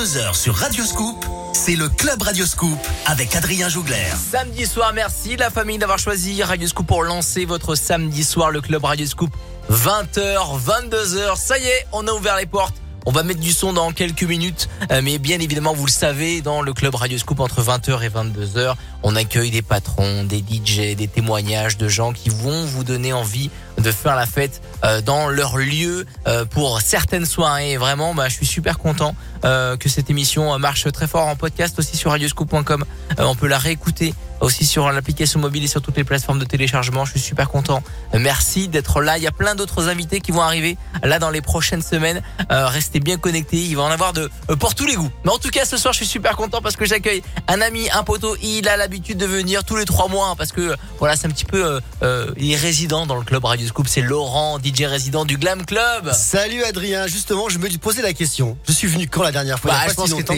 22h sur Radio Scoop, c'est le Club Radio Scoop avec Adrien Jougler. Samedi soir, merci la famille d'avoir choisi Radio Scoop pour lancer votre samedi soir, le Club Radio Scoop. 20h, 22h, ça y est, on a ouvert les portes. On va mettre du son dans quelques minutes, euh, mais bien évidemment, vous le savez, dans le club Radio Scoop entre 20h et 22h, on accueille des patrons, des DJ, des témoignages de gens qui vont vous donner envie de faire la fête euh, dans leur lieu euh, pour certaines soirées. Et vraiment, bah, je suis super content que cette émission marche très fort en podcast aussi sur radioscoop.com. on peut la réécouter aussi sur l'application mobile et sur toutes les plateformes de téléchargement. Je suis super content. Merci d'être là. Il y a plein d'autres invités qui vont arriver là dans les prochaines semaines. restez bien connectés. Il va en avoir de pour tous les goûts. Mais en tout cas, ce soir, je suis super content parce que j'accueille un ami, un poteau. Il a l'habitude de venir tous les trois mois parce que voilà, c'est un petit peu euh, euh, il est résident dans le club Radio Scoop. C'est Laurent, DJ résident du Glam Club. Salut Adrien. Justement, je me posais la question. Je suis venu quand la dernière fois? Bah, Je pense que c'était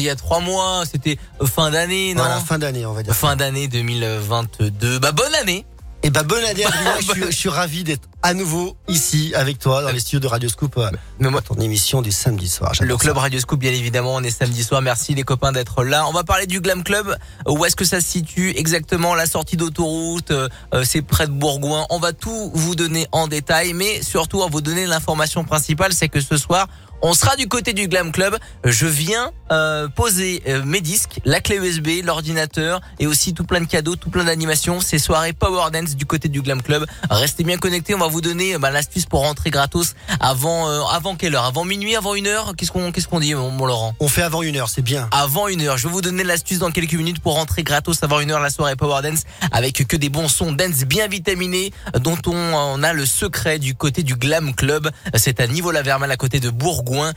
il, y a trois mois. C'était euh, fin d'année, non? Voilà, fin d'année, on va dire. Fin d'année 2022. Bah bonne année. Et eh bah bonne année Adrien, je, suis, ravi d'être à nouveau ici avec toi dans les studios de Radio Scoop. Euh, Mais moi, ton émission du samedi soir. Le club Radio Scoop, bien évidemment, on est samedi soir. Merci les copains d'être là. On va parler du Glam Club. Où est-ce que ça se situe exactement? La sortie d'autoroute, euh, c'est près de Bourgoin. On va tout vous donner en détail, mais surtout on va vous donner l'information principale, c'est que ce soir on sera du côté du Glam Club. Je viens euh, poser euh, mes disques, la clé USB, l'ordinateur et aussi tout plein de cadeaux, tout plein d'animations. Ces soirées Power Dance du côté du Glam Club. Restez bien connectés. On va vous donner bah, l'astuce pour rentrer gratos avant euh, avant quelle heure? Avant minuit, avant une heure? Qu'est-ce qu'on qu'est-ce qu'on dit, mon, Laurent? On fait avant une heure, c'est bien. Avant une heure. Je vais vous donner l'astuce dans quelques minutes pour rentrer gratos avant une heure la soirée Power Dance avec que des bons sons dance bien vitaminés dont on, on a le secret du côté du Glam Club. C'est à niveau la Vermal à côté de Bourg Bourgoin.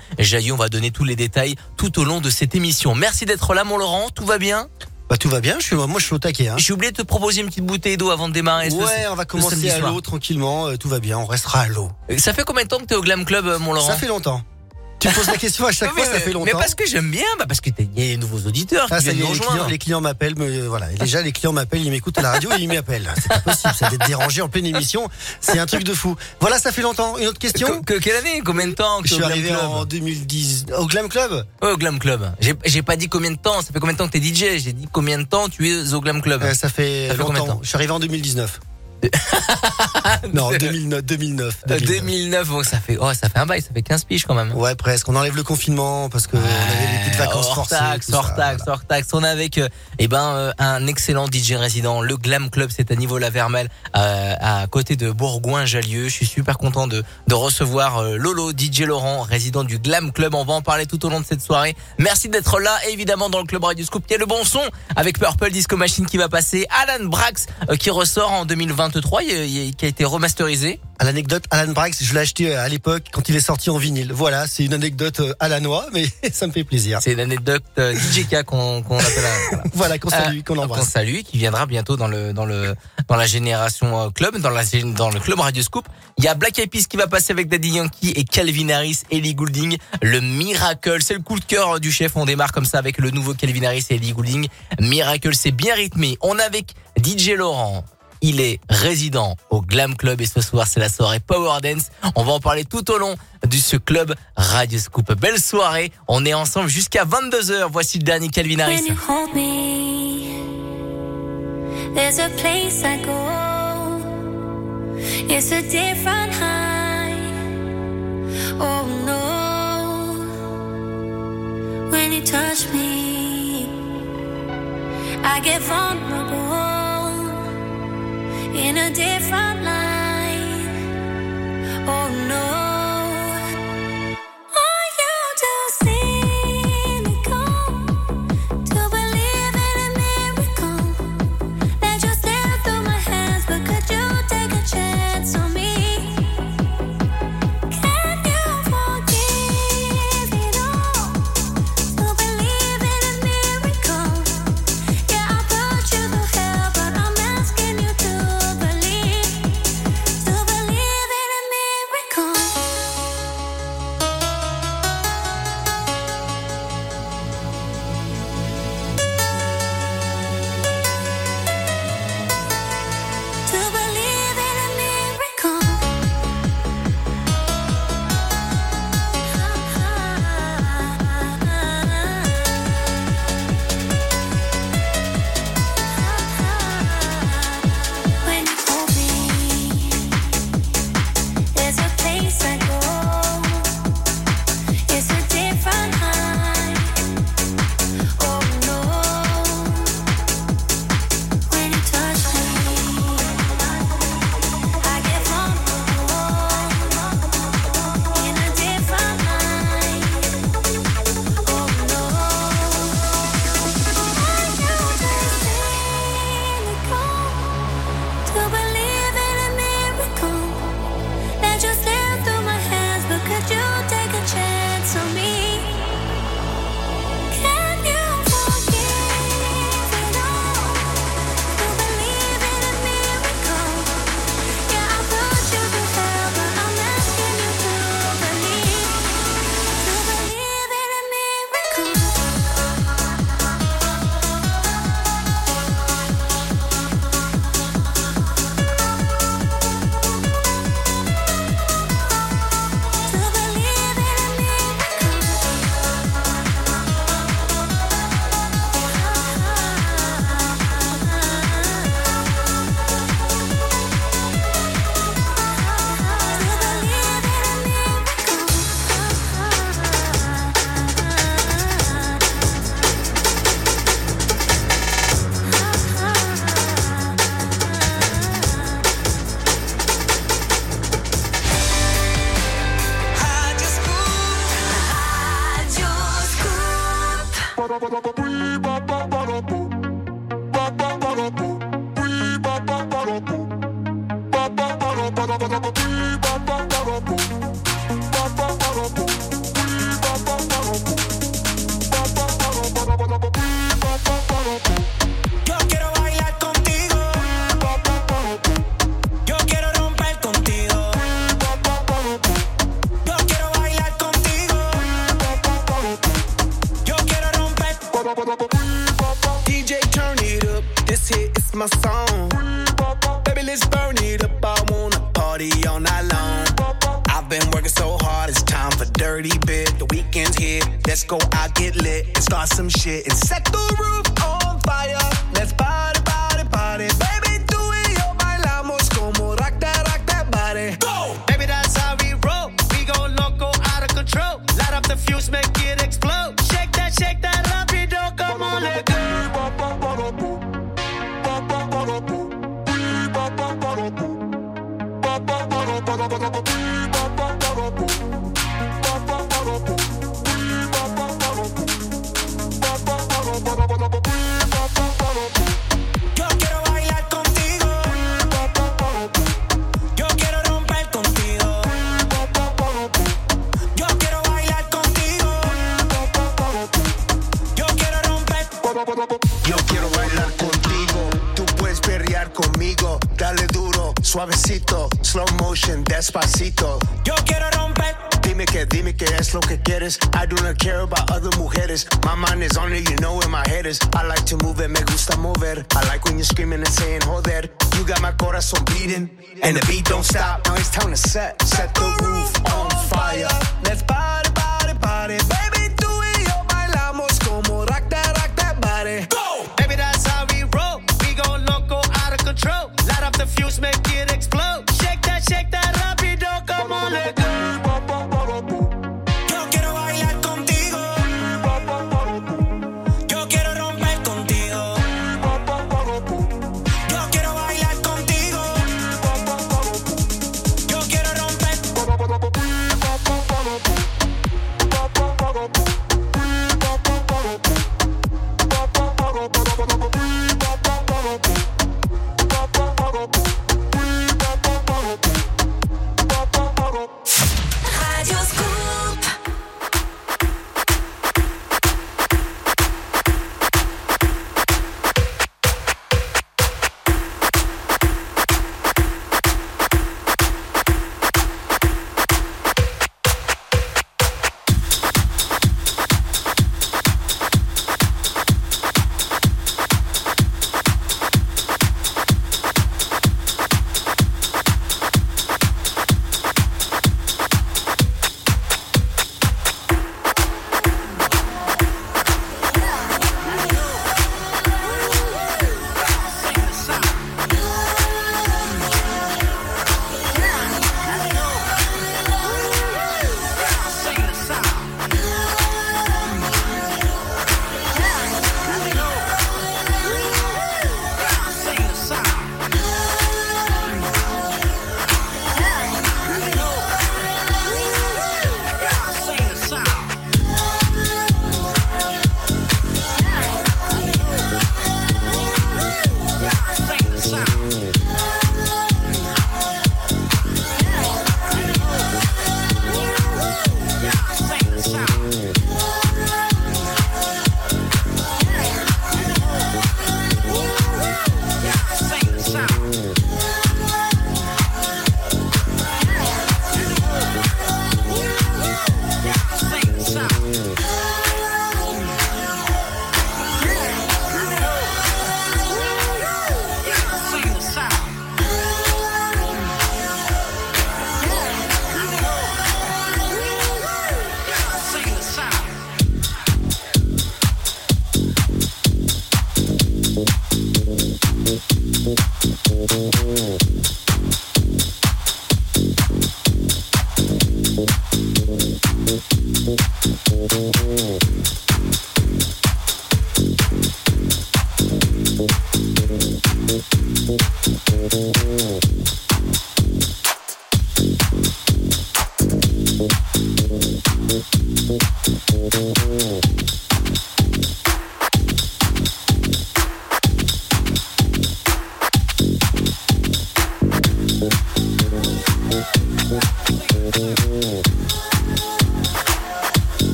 on va donner tous les détails tout au long de cette émission. Merci d'être là, mon Laurent. Tout va bien? Bah tout va bien, je suis, moi je suis au taquet. Hein. J'ai oublié de te proposer une petite bouteille d'eau avant de démarrer. Ouais, on va commencer à l'eau tranquillement, euh, tout va bien, on restera à l'eau. Ça fait combien de temps que tu es au Glam Club, euh, mon Laurent? Ça fait longtemps. Tu poses la question à chaque fois, ça fait longtemps. Mais parce que j'aime bien, bah parce que y a des nouveaux auditeurs ah, qui viennent nous rejoindre. Les clients, m'appellent, me, voilà. déjà, les clients m'appellent, ils m'écoutent à la radio et ils m'appellent. C'est pas possible, ça d'être dérangé en pleine émission. C'est un truc de fou. Voilà, ça fait longtemps. Une autre question? Que, quelle année? Combien de temps? Je suis arrivé en 2010. Au Glam Club? Ouais, au Glam Club. J'ai pas dit combien de temps. Ça fait combien de temps que t'es DJ? J'ai dit combien de temps tu es au Glam Club? Euh, ça fait, ça fait longtemps. Je suis arrivé en 2019. non, 2009, 2009. 2009. bon, ça fait, oh, ça fait un bail, ça fait 15 piges quand même. Ouais, presque. On enlève le confinement parce que on avait les petites vacances hors forcées. Taxe, hors taxe, hors taxe. On est avec, euh, eh ben, euh, un excellent DJ résident. Le Glam Club, c'est à niveau la Vermel, euh, à côté de Bourgoin-Jallieu. Je suis super content de, de recevoir Lolo, DJ Laurent, résident du Glam Club. On va en parler tout au long de cette soirée. Merci d'être là. Et évidemment, dans le club Radio Scoop, il y a le bon son avec Purple Disco Machine qui va passer. Alan Brax, qui ressort en 2020 23 qui a été remasterisé. À l'anecdote, Alan Brax, je l'ai acheté euh, à l'époque quand il est sorti en vinyle. Voilà, c'est une anecdote à la noix, mais ça me fait plaisir. C'est une anecdote euh, DJK qu'on appelle. Voilà, voilà qu'on salue, qu'on embrasse. Qu'on salue, qui viendra bientôt dans le dans le dans la génération euh, club, dans la dans le club Radio Scoop. Il y a Black Eyed Peas qui va passer avec Daddy Yankee et Calvin Harris, Ellie Goulding. Le Miracle, c'est le coup de cœur du chef. On démarre comme ça avec le nouveau Calvin Harris et Ellie Goulding. Miracle, c'est bien rythmé. On a avec DJ Laurent, il est résident au Glam Club et ce soir c'est la soirée Power Dance. On va en parler tout au long de ce club Radio Scoop. Belle soirée. On est ensemble jusqu'à 22h. Voici le dernier Calvin. In a different light. Oh no.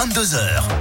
22h.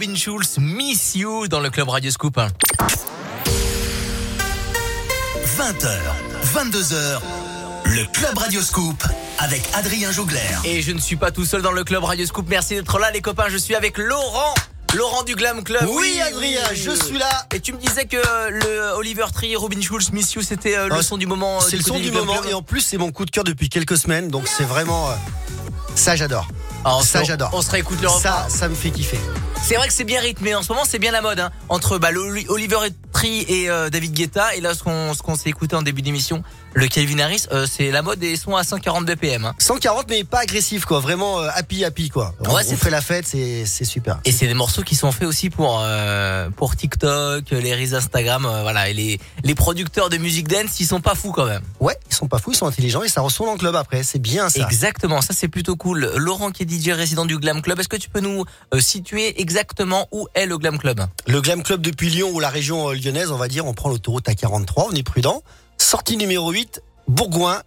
Robin Schulz, Miss You dans le club Radio Scoop. 20h, 22h, le Club Radio Scoop avec Adrien Jougler. Et je ne suis pas tout seul dans le club Radio Scoop. Merci d'être là, les copains. Je suis avec Laurent. Laurent du Glam Club. Oui, Adrien, je suis là. Et tu me disais que le Oliver Tree, Robin Schulz, Miss You, c'était euh, le Ah, son du moment. euh, C'est le son du moment Club. et en plus c'est mon coup de cœur depuis quelques semaines donc c'est vraiment euh, ça j'adore. Ah, on ça, se- j'adore. On se réécoute le refrain. Ça ça me fait kiffer. C'est vrai que c'est bien rythmé. En ce moment, c'est bien la mode. Hein. Entre bah, Oliver Et euh, David Guetta. Et là, ce qu'on s'est écouté en début d'émission, le Calvin Harris, euh, c'est la mode et ils sont à 140 BPM. Hein. 140 mais pas agressif quoi, vraiment euh, happy happy quoi. On, Ouais, on fait la fête, c'est super. Et c'est des morceaux qui sont faits aussi pour pour TikTok, les reels Instagram, voilà. Et les les producteurs de musique dance, ils sont pas fous quand même. Ouais, ils sont pas fous, ils sont intelligents et ça ressort dans le club après, c'est bien ça. Exactement, ça c'est plutôt cool. Laurent qui est DJ résident du Glam Club, est-ce que tu peux nous situer exactement où est le Glam Club? Le Glam Club depuis Lyon ou la région euh, lyonnaise, on va dire, on prend l'autoroute à 43, on est prudent. Sortie numéro 8, Bourgoin,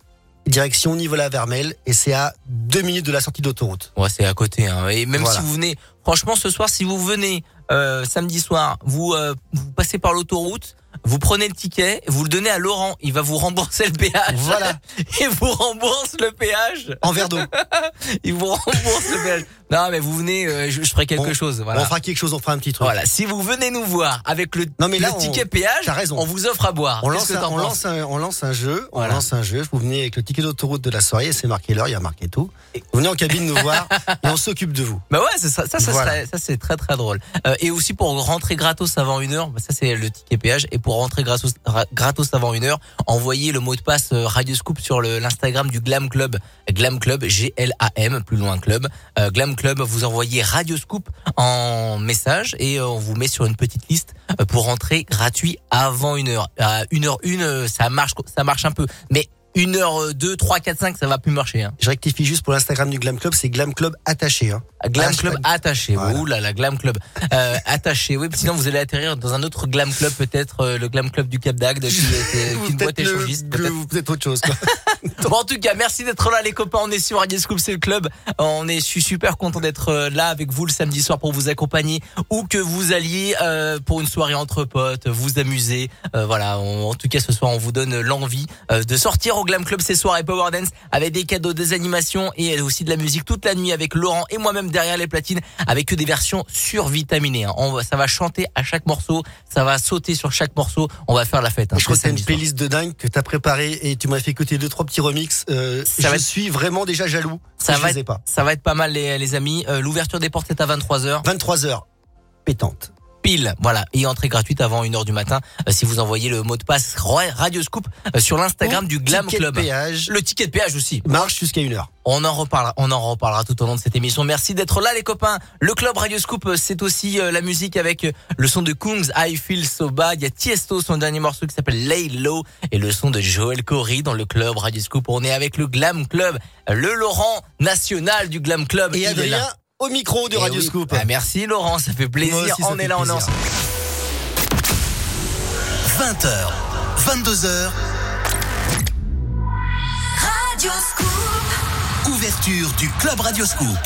direction Nivola-Vermel et c'est à deux minutes de la sortie d'autoroute. Ouais, c'est à côté. Hein. Et même Voilà. si vous venez, franchement, ce soir, si vous venez euh, samedi soir, vous euh, vous passez par l'autoroute, vous prenez le ticket, vous le donnez à Laurent, il va vous rembourser le péage. Voilà. Il vous rembourse le péage. En verre d'eau. Il vous rembourse le péage. Non, mais vous venez, euh, je, je ferai quelque On- chose. Voilà. On fera quelque chose, on fera un petit truc. Voilà, si vous venez nous voir avec le, Non, mais là, le on- ticket péage, raison. on vous offre à boire. On lance, un, on, lance un, on lance un jeu, Voilà. on lance un jeu. Vous venez avec le ticket d'autoroute de la soirée, c'est marqué l'heure, il y a marqué tout. Vous venez en cabine nous voir et on s'occupe de vous. Bah ouais, ça, ça, ça, Voilà. c'est très très drôle. Euh, et aussi pour rentrer gratos avant une heure, bah ça c'est le ticket péage. Et pour rentrer gratos, ra- gratos avant une heure, envoyez le mot de passe euh, Radio Scoop sur l'Instagram du Glam Club, Glam Club, G-L-A-M, plus loin Club, Euh, Glam Club. Vous envoyez Radio Scoop en message et euh, on vous met sur une petite liste euh, pour rentrer gratuit avant une heure. À une heure une, euh, ça marche, ça marche un peu, mais une heure euh, deux, trois, quatre, cinq, ça va plus marcher. Hein. Je rectifie juste pour l'Instagram du Glam Club, c'est Glam Club attaché. Hein. Glam Hashtag. Club attaché. Voilà. Ouh là là, Glam Club euh, attaché. Oui, sinon vous allez atterrir dans un autre Glam Club, peut-être euh, le Glam Club du Cap d'Agde, qui est une boîte échangiste. peut-être. peut-être autre chose. Quoi. Bon, en tout cas, merci d'être là, les copains. On est sur Radio Scoop, c'est le club. On est, je suis super content d'être euh, là avec vous le samedi soir pour vous accompagner ou que vous alliez euh, pour une soirée entre potes, vous amuser. Euh, voilà. on- en tout cas, ce soir, on vous donne l'envie euh, de sortir au Glam Club ces soirées Power Dance avec des cadeaux, des animations et aussi de la musique toute la nuit avec Laurent et moi-même derrière les platines avec que des versions survitaminées. hein. On va, ça va chanter à chaque morceau, ça va sauter sur chaque morceau. On va faire la fête. hein, Je crois que t'as une soir. playlist de dingue que t'as préparée et tu m'as fait écouter deux trois petits remix. Euh, Ça je va être- suis vraiment déjà jaloux. Ça va être, pas. ça va être pas mal les, les amis. Euh, L'ouverture des portes est à 23h. 23 heures, pétante. Pile. Voilà. Et entrée gratuite avant 1h du matin euh, si vous envoyez le mot de passe Radio Scoop euh, sur l'Instagram du Glam ticket de Club. péage Le ticket de péage aussi. marche jusqu'à une heure. On en reparlera, on en reparlera tout au long de cette émission. Merci d'être là les copains. Le club Radio Scoop, euh, c'est aussi la musique avec le son de Kungs, I Feel So Bad. Il y a Tiesto, son dernier morceau qui s'appelle Lay Low et le son de Joel Corey dans le club Radio Scoop. On est avec le Glam Club, le Laurent national du Glam Club. Et Il Adrien. Au micro de Eh Radio oui. Scoop. Ah, merci Laurent, ça fait plaisir. Moi aussi, ça on fait est là, on est plaisir. ensemble. 20h, 22h, Radio Scoop. ouverture du Club Radio Scoop.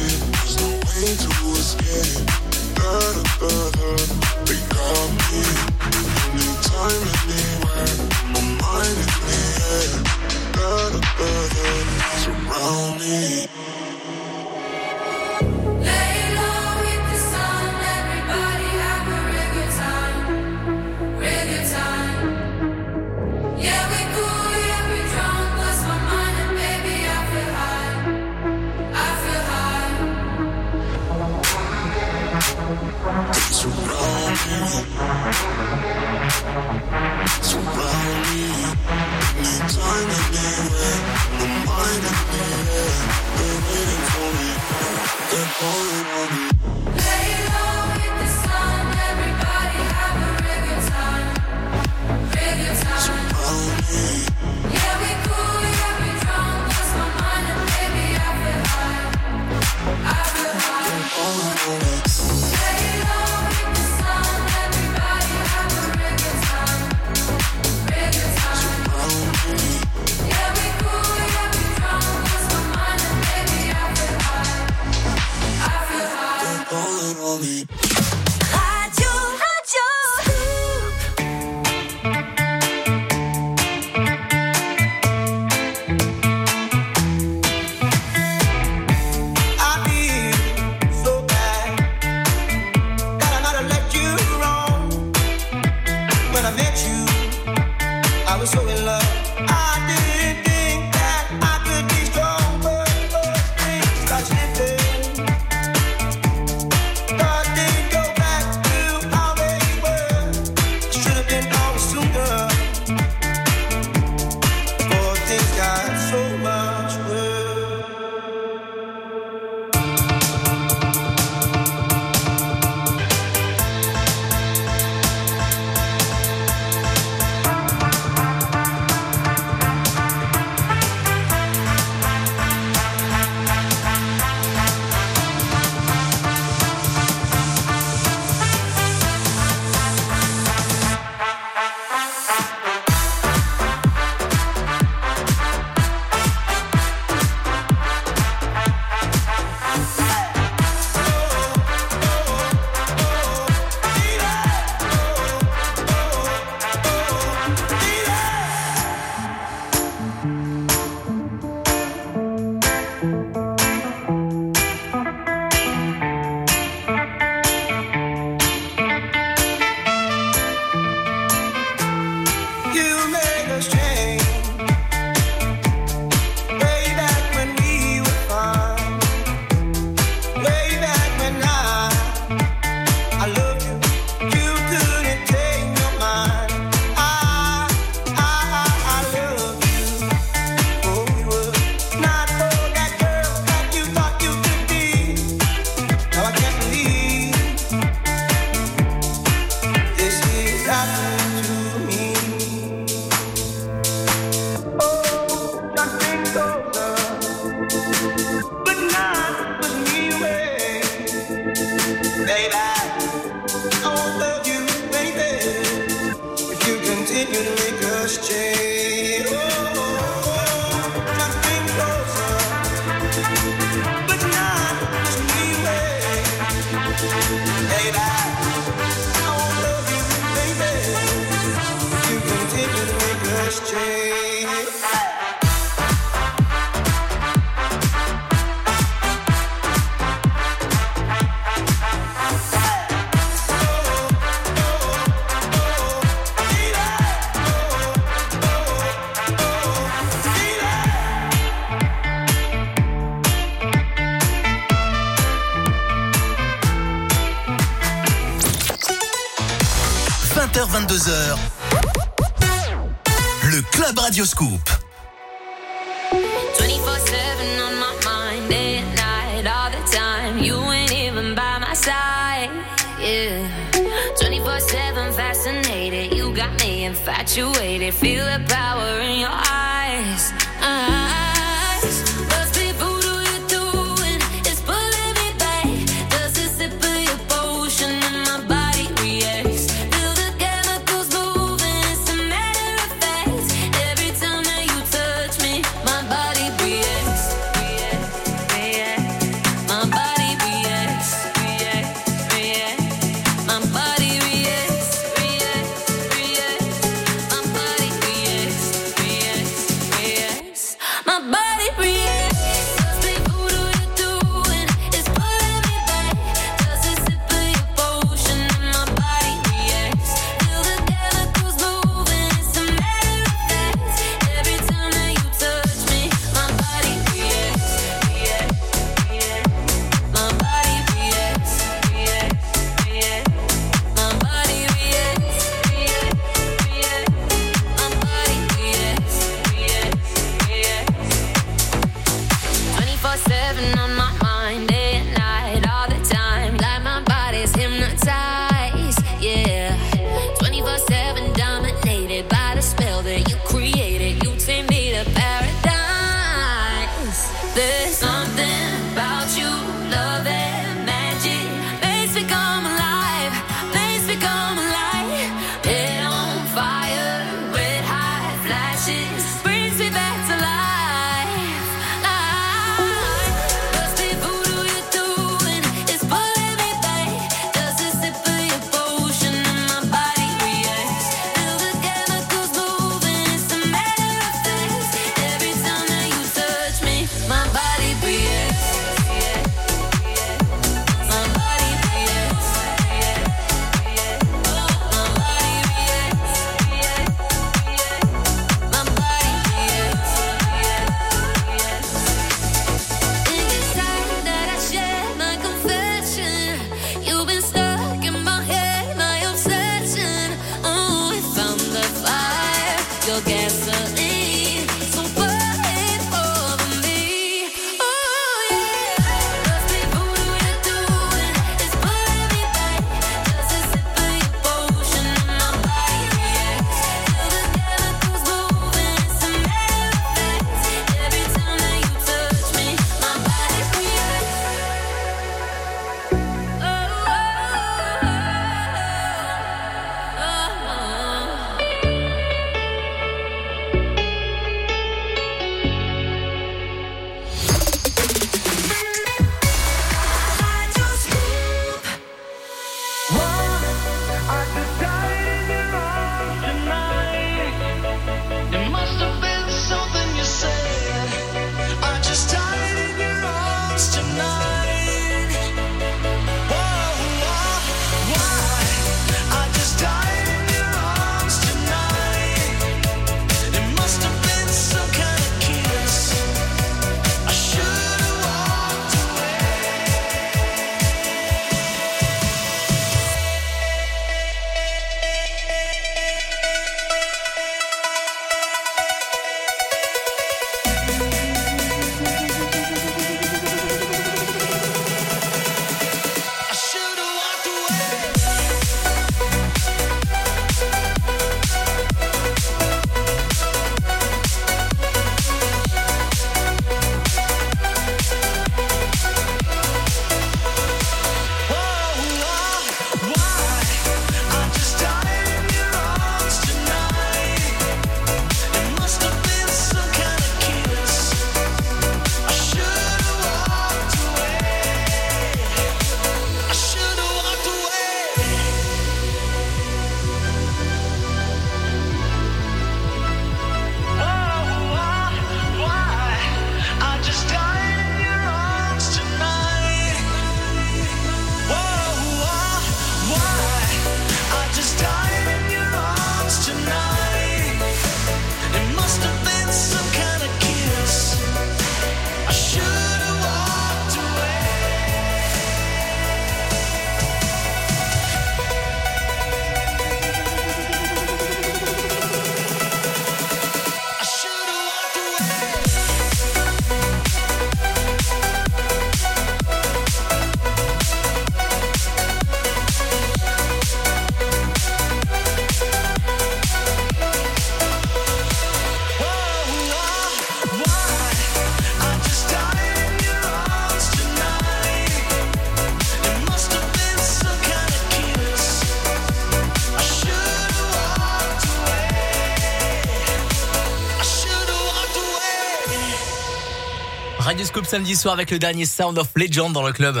Scoop samedi soir avec le dernier Sound of Legend dans le club.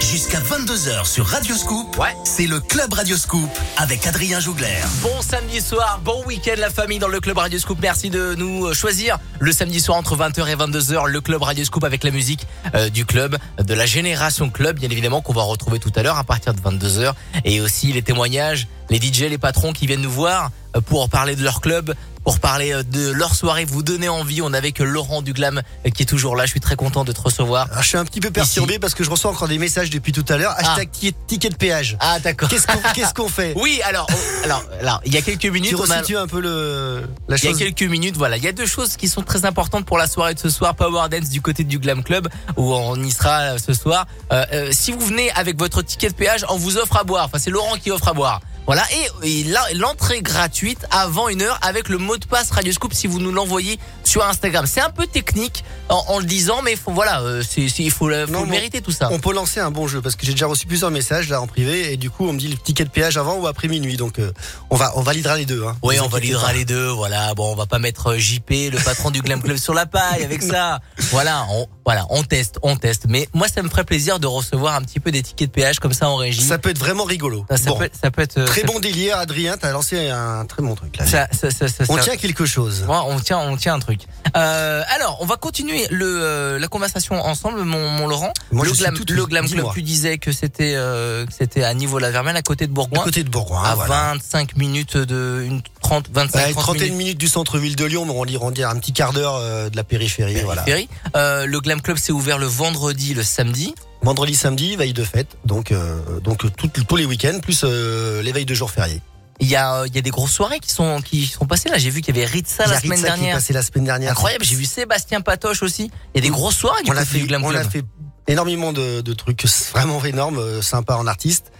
Jusqu'à 22h sur Radio Scoop, Ouais. c'est le Club Radio Scoop avec Adrien Jougler. Bon samedi soir, bon week-end la famille dans le club Radio Scoop. Merci de nous euh, choisir le samedi soir entre 20h et 22h le club Radio Scoop avec la musique euh, du club de la génération club bien évidemment qu'on va retrouver tout à l'heure à partir de 22h et aussi les témoignages, les DJ, les patrons qui viennent nous voir euh, pour parler de leur club, pour parler euh, de leur soirée, vous donner envie. On est avec Laurent Duglam euh, qui est toujours là. Je suis très content de te recevoir. Alors, je suis un petit peu perturbé parce que je reçois encore des messages depuis tout à l'heure. Hashtag ti- ticket de péage. Ah d'accord. Qu'est-ce qu'on fait? Oui, alors, oh, alors, alors, il y a quelques minutes, Tu on a- un peu le, la Il y a chose quelques minutes, voilà. Il y a deux choses qui sont très importantes pour la soirée de ce soir. Power Dance du côté du Glam Club, où on y sera euh, ce soir. Euh, euh, si vous venez avec votre ticket de péage, on vous offre à boire. Enfin, c'est Laurent qui offre à boire. Voilà, et, et là, l'entrée gratuite avant une heure avec le mot de passe Radio Scoop si vous nous l'envoyez sur Instagram. C'est un peu technique en, en le disant, mais faut, voilà, euh, c'est, c'est- il faut, le- faut Non, le bon. mériter tout ça. On peut lancer un bon jeu parce que j'ai déjà reçu plusieurs messages là en privé et du coup on me dit le ticket de péage avant ou après minuit donc euh, on va on validera les deux. Hein. Oui, on validera pas. les deux. Voilà. Bon, on va pas mettre euh, JP, le patron du Glam Club, sur la paille avec ça. Voilà, on, voilà, on teste, on teste. Mais moi, ça me ferait plaisir de recevoir un petit peu des tickets de péage comme ça en régie. Ça peut être vraiment rigolo. Ça, ça Bon. peut, ça peut être euh, Très bon délire, Adrien. T'as lancé un très bon truc là. Ça, ça, ça, ça- on tient quelque chose. Ouais, on tient, on tient un truc. Euh, alors, on va continuer le euh, la conversation ensemble, mon, mon Laurent. Moi, le je suis Glam, tout le. Glam Club, tu disais que c'était euh, que c'était à niveau la Vermelle, à côté de À Bourgoin, côté de Bourgoin. à voilà. 25 minutes de une 30, 25, Ouais, une 30 trentaine minutes. minutes du centre-ville de Lyon, mais on on dirait un petit quart d'heure euh, de la périphérie. Voilà. Ferry. Euh, le Glam Club s'est ouvert le vendredi, le samedi. Vendredi, samedi, veille de fête, donc euh, donc tout- tous les week-ends plus euh, les veilles de jours fériés. Il y a, euh, il y a des grosses soirées qui sont, qui sont passées là. J'ai vu qu'il y avait Ritza la semaine Ritza qui est dernière. passé la semaine dernière. Incroyable. J'ai vu Sébastien Patoche aussi. Il y a des grosses soirées du on a fait, du Glam on a fait énormément de, de trucs vraiment énormes, euh, sympas en artiste.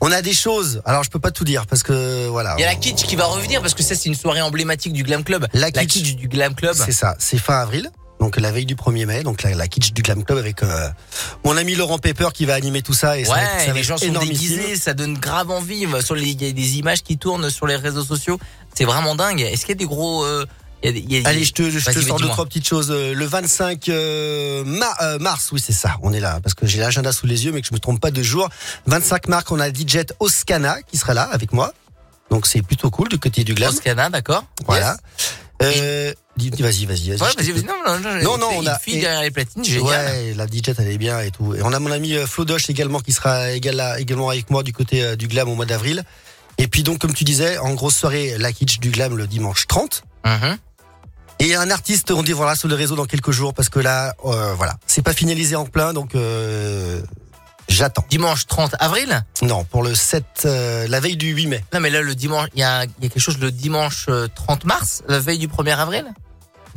On a des choses. Alors je peux pas tout dire parce que voilà. Il y a la on- Kitsch qui va revenir parce que ça c'est une soirée emblématique du Glam Club. La La Kitsch. Kitsch du Glam Club. C'est ça. C'est fin avril. Donc la veille du 1er mai, donc la, la kitsch du Glam Club avec euh, mon ami Laurent Pepper qui va animer tout ça et ça va Ouais, ça va les gens sont déguisés, ça donne grave envie. Les, il y a des images qui tournent sur les réseaux sociaux. C'est vraiment dingue. Est-ce qu'il y a des gros, euh, y a y a- Allez, je te, je te sors deux trois petites choses. Euh, Le 25 euh, mar- euh, mars, oui c'est ça, on est là parce que j'ai l'agenda sous les yeux, mais que je me trompe pas de jour. 25 mars, on a DJ Oscana qui sera là avec moi, donc c'est plutôt cool du côté du glam. Toscana, d'accord. Voilà. Euh, dis- dis- vas-y, vas-y, vas-y. Ouais, je vas-y. Non, non, non, Non, on a- et- derrière les platines, génial. Ouais, la DJ elle est bien et tout. Et on a mon ami euh, Flo Doche également qui sera également avec moi du côté euh, du glam au mois d'avril. Et puis donc comme tu disais, en grosse soirée, la kitsch du glam le dimanche 30. Mhm. Et un artiste, on dévoilera sur le réseau dans quelques jours parce que là, euh, voilà, c'est pas finalisé en plein, donc euh, j'attends. Dimanche 30 avril? Non, pour le 7, euh, la veille du 8 mai. Non, mais là, le dimanche, il y a, y a quelque chose le dimanche euh, 30 mars, la veille du 1er avril?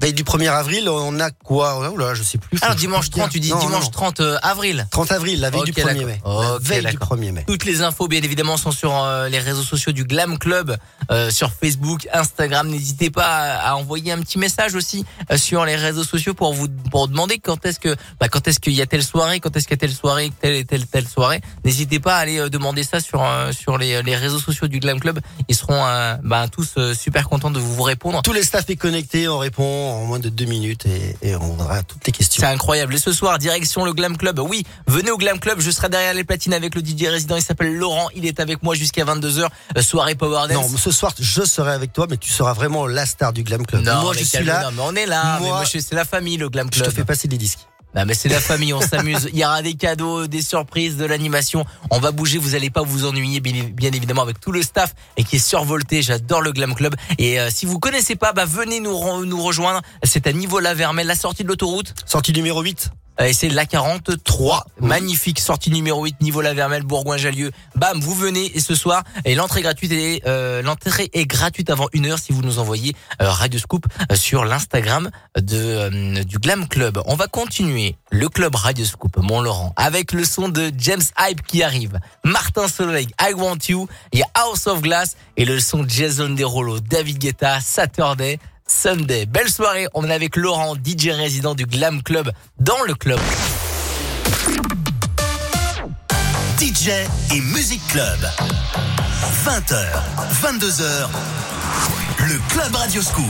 Veille du 1er avril, on a quoi? Oh là, je sais plus. Alors, dimanche regarde. 30, tu dis Non, dimanche non. 30 euh, avril. 30 avril, la veille du 1er d'accord. mai. veille du d'accord. 1er mai. Toutes les infos, bien évidemment, sont sur euh, les réseaux sociaux du Glam Club, euh, sur Facebook, Instagram. N'hésitez pas à, à envoyer un petit message aussi euh, sur les réseaux sociaux pour vous pour demander quand est-ce que bah, quand est-ce qu'il y a telle soirée, quand est-ce qu'il y a telle soirée, telle et telle telle soirée. N'hésitez pas à aller demander ça sur euh, sur les, les réseaux sociaux du Glam Club. Ils seront bah, tous super contents de vous répondre. Tous les staffs est connecté, on répond en moins de deux minutes et, et on aura toutes les questions. C'est incroyable. Et ce soir, direction le Glam Club. Oui, venez au Glam Club. Je serai derrière les platines avec le DJ résident. Il s'appelle Laurent. Il est avec moi jusqu'à 22h. Euh, soirée Power Dance. Non, ce soir, je serai avec toi, mais tu seras vraiment la star du Glam Club. Non, moi, mais je suis là. non, mais on est là. Moi, moi, je- c'est la famille, le Glam Je Club. te fais passer des disques. Non, mais c'est la famille. On s'amuse. Il y aura des cadeaux, des surprises, de l'animation. On va bouger. Vous allez pas vous ennuyer, bien, évidemment, avec tout le staff et qui est survolté. J'adore le Glam Club. Et euh, si vous connaissez pas, bah venez nous nous rejoindre. C'est à Nivola Vermel, la sortie de l'autoroute. Sortie numéro 8. Euh, Et c'est la 43. Oui. Magnifique sortie numéro 8, niveau la Vermel, Bourgoin-Jallieu. Bam, vous venez et ce soir. Et l'entrée gratuite est, euh, l'entrée est gratuite avant une heure si vous nous envoyez euh, Radio Scoop euh, sur l'Instagram de, euh, du Glam Club. On va continuer le club Radio Scoop, Mont-Laurent, avec le son de James Hype qui arrive. Martin Solveig, I Want You. Il y a House of Glass et le son de Jason Derulo, David Guetta, Saturday. Sunday. Belle soirée. On est avec Laurent, DJ résident du Glam Club dans le club. DJ et Music Club. 20h, 22h. Le Club Radio Scoop.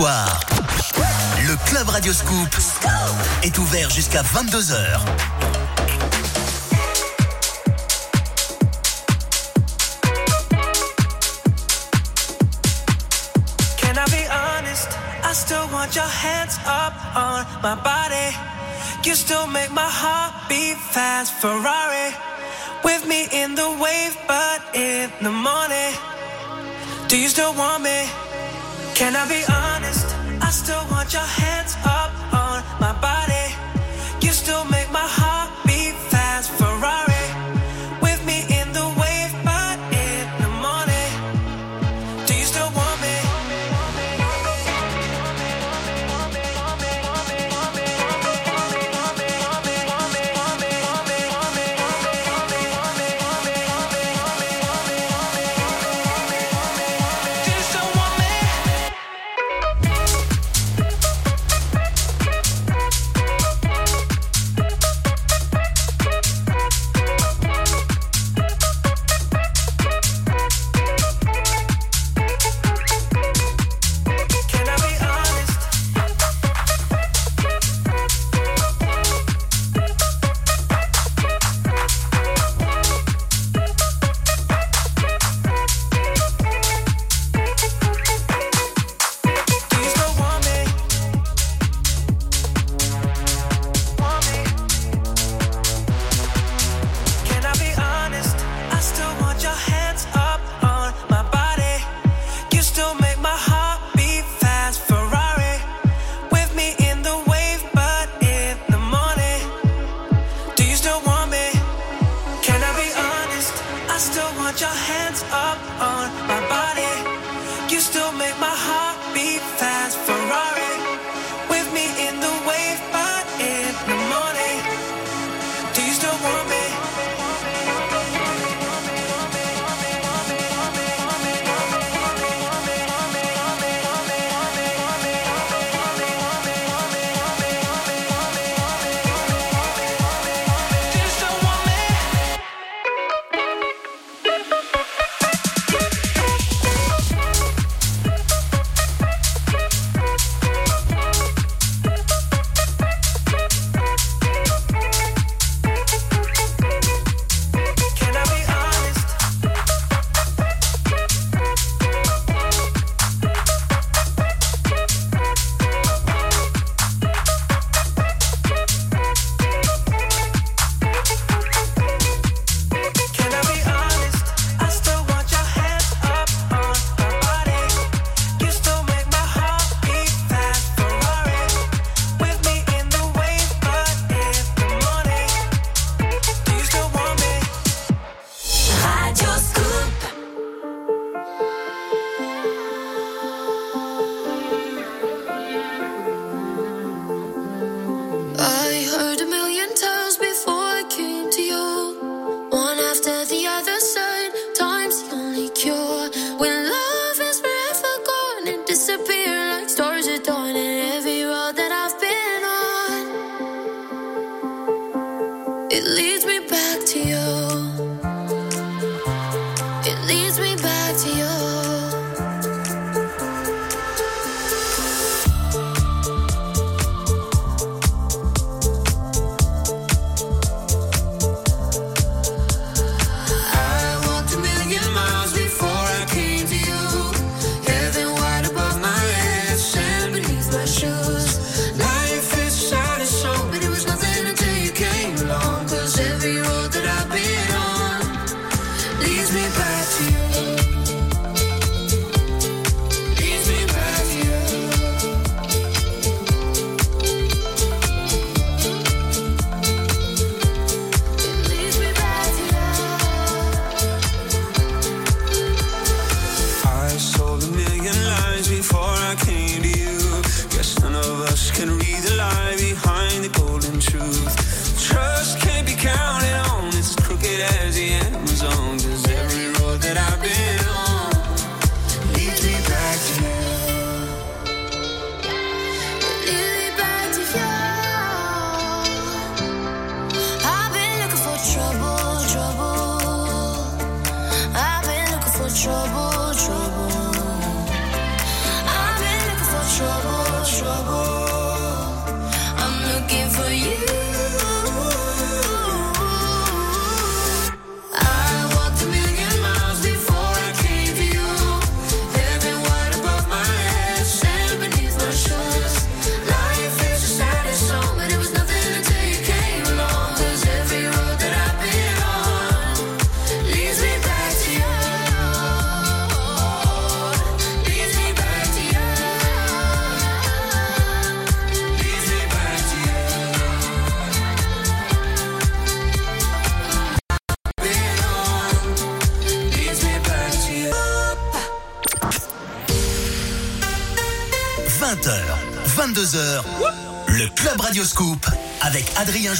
soir. Le Club Radio Scoop est ouvert jusqu'à 22h. Can I be honest? I still want your hands up on my body. You still make my heart beat fast, Ferrari. With me in the wave, but in the morning. Do you still want me? Can I be honest? I still want your hands up on my body.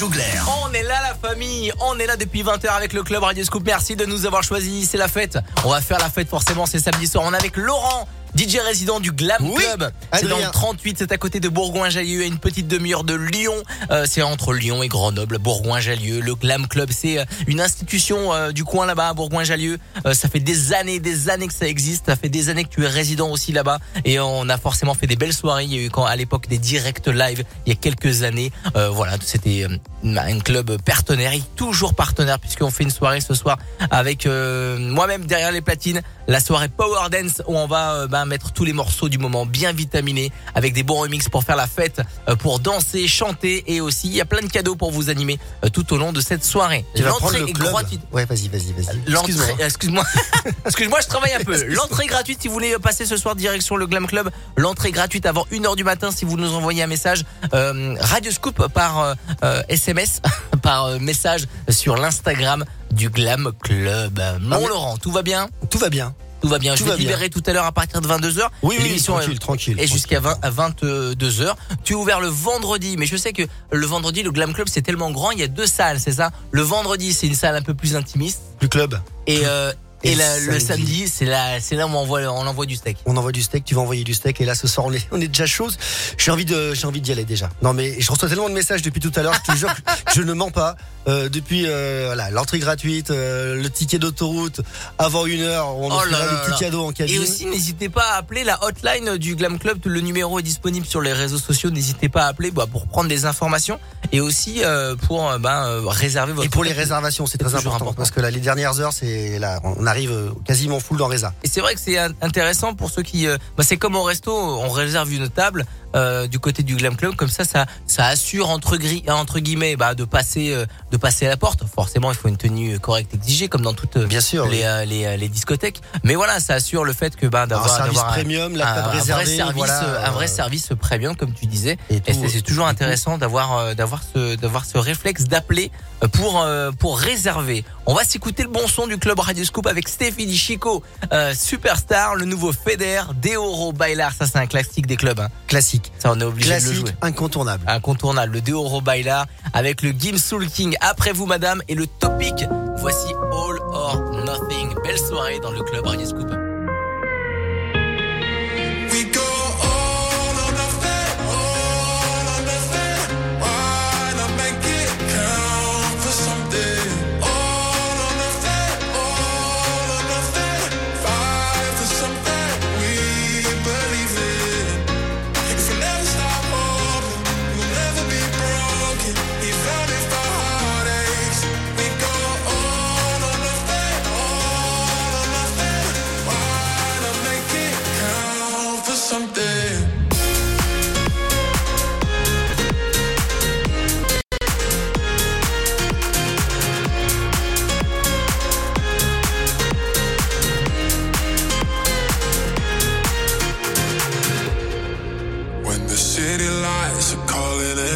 Jougler. On est là la famille, on est là depuis 20h avec le club Radio Scoop. Merci de nous avoir choisis, c'est la fête. On va faire la fête forcément, c'est samedi soir. On est avec Laurent. DJ résident du Glam Oui, Club. C'est dans le 38, c'est à côté de Bourgoin-Jallieu, à une petite demi-heure de Lyon. Euh, c'est entre Lyon et Grenoble, Bourgoin-Jallieu. Le Glam Club, c'est euh, une institution euh, du coin là-bas, à Bourgoin-Jallieu. Euh, ça fait des années, des années que ça existe. Ça fait des années que tu es résident aussi là-bas. Et on a forcément fait des belles soirées. Il y a eu quand, à l'époque des directs live il y a quelques années. Euh, voilà, c'était un club partenaire, toujours partenaire puisqu'on fait une soirée ce soir avec euh, moi-même derrière les platines. La soirée Power Dance où on va euh, ben, mettre tous les morceaux du moment bien vitaminés avec des bons remixes pour faire la fête, euh, pour danser, chanter et aussi il y a plein de cadeaux pour vous animer euh, tout au long de cette soirée. L'entrée le est gratuite. Ouais, vas-y, vas-y, vas-y. L'entrée, Excuse-moi. excuse-moi, excuse-moi, je travaille un peu. L'entrée gratuite si vous voulez passer ce soir direction le Glam Club. L'entrée gratuite avant 1h du matin si vous nous envoyez un message euh, Radio Scoop par euh, SMS, par message sur l'Instagram du Glam Club. Mon Ah, mais- Laurent, tout va bien Tout va bien. Tout va bien. Tout je vais va te bien. libérer tout à l'heure à partir de 22h. Oui, oui, tranquille, tranquille. est jusqu'à tranquille. 20 à 22h. Tu es ouvert le vendredi, mais je sais que le vendredi, le Glam Club, c'est tellement grand, il y a deux salles, c'est ça? Le vendredi, c'est une salle un peu plus intimiste. Du club. Et, euh, et Et la- le samedi. c'est là, c'est là où on envoie, on envoie du steak. On envoie du steak, tu vas envoyer du steak et là ce soir on est, on est déjà chaud. J'ai envie de j'ai envie d'y aller déjà. Non mais je reçois tellement de messages depuis tout à l'heure, je te jure que je ne mens pas. Euh, depuis euh, voilà, l'entrée gratuite, euh, le ticket d'autoroute avant une heure, on Oh offrira là là des là. petits cadeaux en Et cabine. aussi, n'hésitez pas à appeler la hotline du Glam Club. Le numéro est disponible sur les réseaux sociaux. N'hésitez pas à appeler bah, pour prendre des informations et aussi euh, pour euh, euh, réserver votre. Et pour les réservations, c'est très important, important. parce que là, les dernières heures, c'est là, on arrive euh, quasiment full dans Reza. Et c'est vrai que c'est in- intéressant pour ceux qui. euh, bah, c'est comme au resto, on réserve une table euh, du côté du Glam Club, comme ça, ça, ça assure entre, gris, entre guillemets bah, de passer, euh, de passer à la porte. Forcément, il faut une tenue correcte exigée, comme dans toutes Bien sûr. les, oui. euh, les, les discothèques. Mais voilà, ça assure le fait que bah, un d'avoir service un- premium, la un, table un réservée, vrai service, voilà, un vrai service premium, comme tu disais. et c'est toujours intéressant d'avoir d'avoir ce d'avoir ce réflexe d'appeler pour pour réserver. On va s'écouter le bon son du club Radio Scoop avec Stéphanie Chico, euh, superstar, le nouveau Feder, Deoro Bailar. Ça c'est un classique des clubs. hein. classique, Ça on est obligé de le classique, jouer. incontournable. Incontournable, le Deoro Bailar avec le Gim Soul King. Après vous madame et le topic. Voici All or Nothing. Belle soirée dans le club Radio Scoop.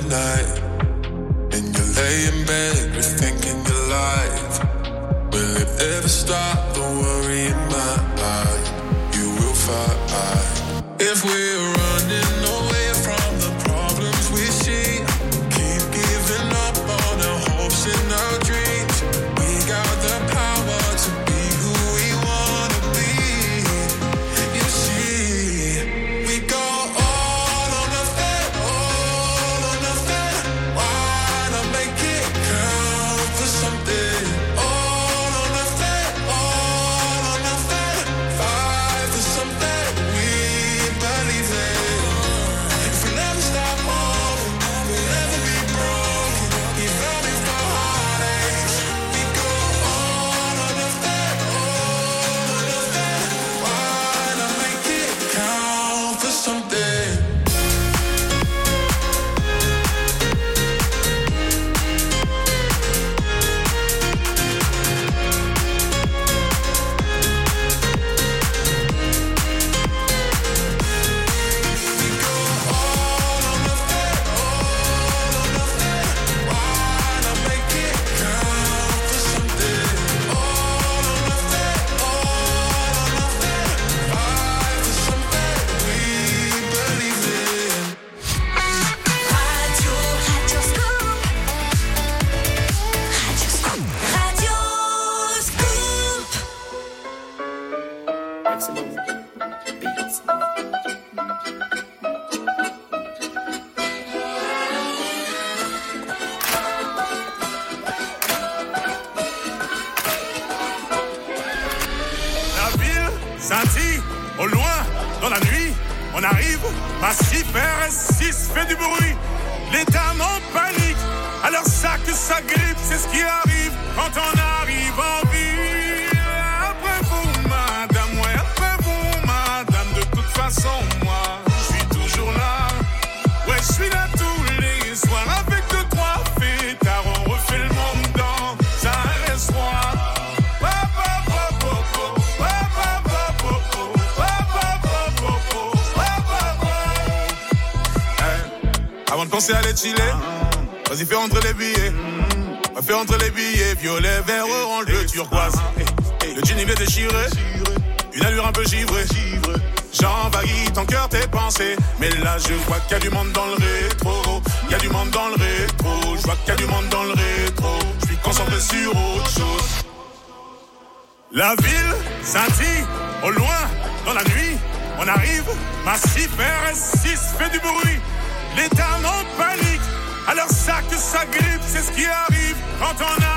Night, and you lay in bed rethinking your life, will it ever stop the worry in my eye? You will fight. If we're something. entre les billets, violet, vert, orange, bleu, turquoise. Le jean il est déchiré, une allure un peu givrée. J'envahis ton cœur, tes pensées. Mais là, je vois qu'il y a du monde dans le rétro. Il y a du monde dans le rétro. Je vois qu'il y a du monde dans le rétro. Je suis concentré sur autre chose. La ville scintille au loin dans la nuit. On arrive, massif RS6 fait du bruit. Les dames en panique, alors ça que ça grippe, c'est ce qui arrive. Quand on a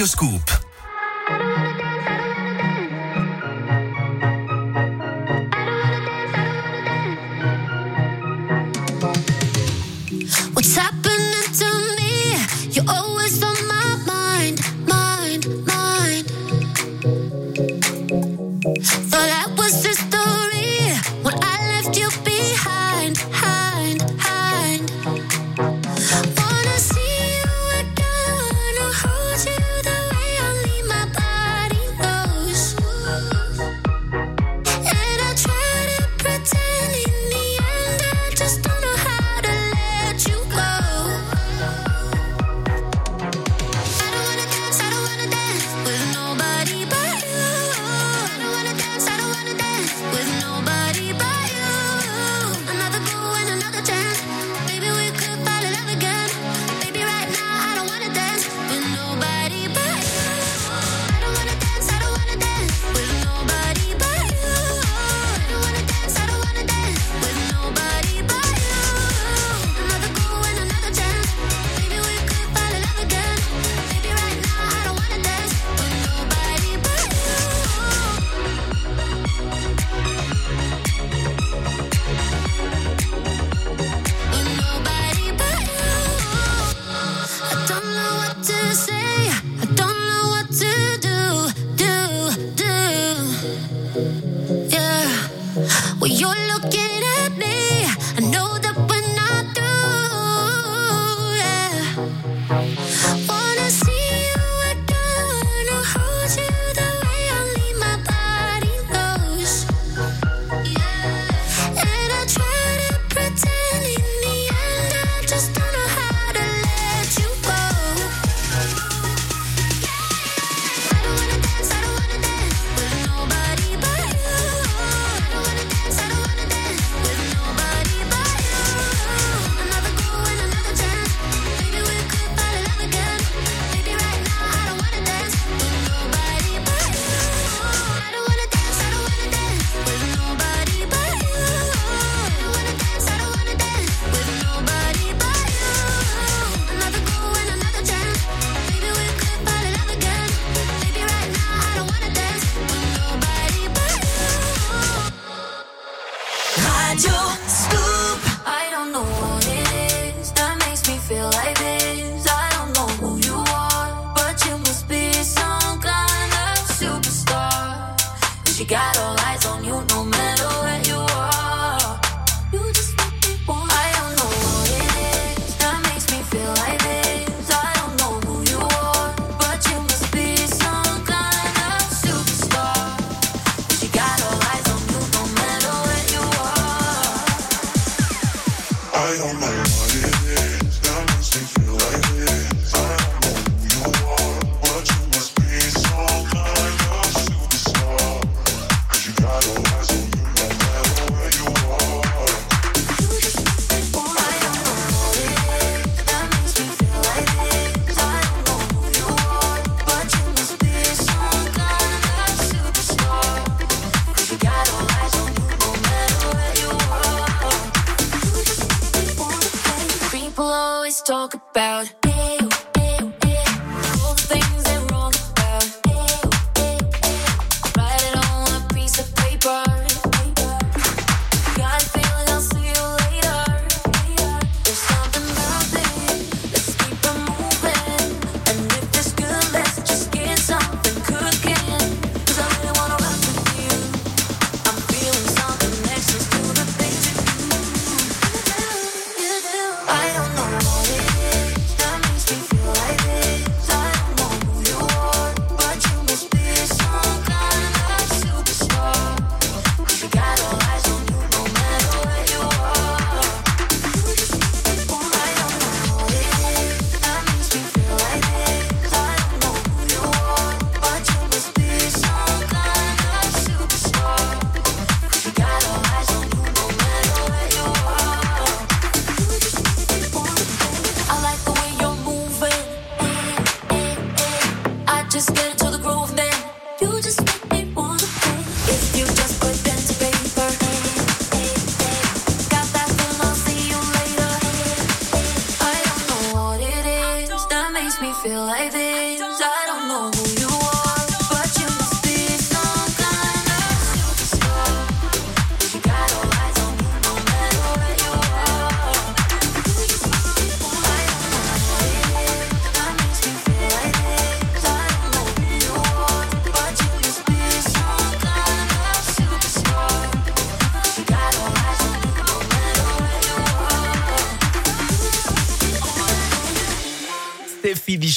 Club Radio Scoop. What's happening People always talk about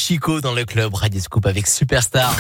Chico dans le club Radio Scoop avec Superstar.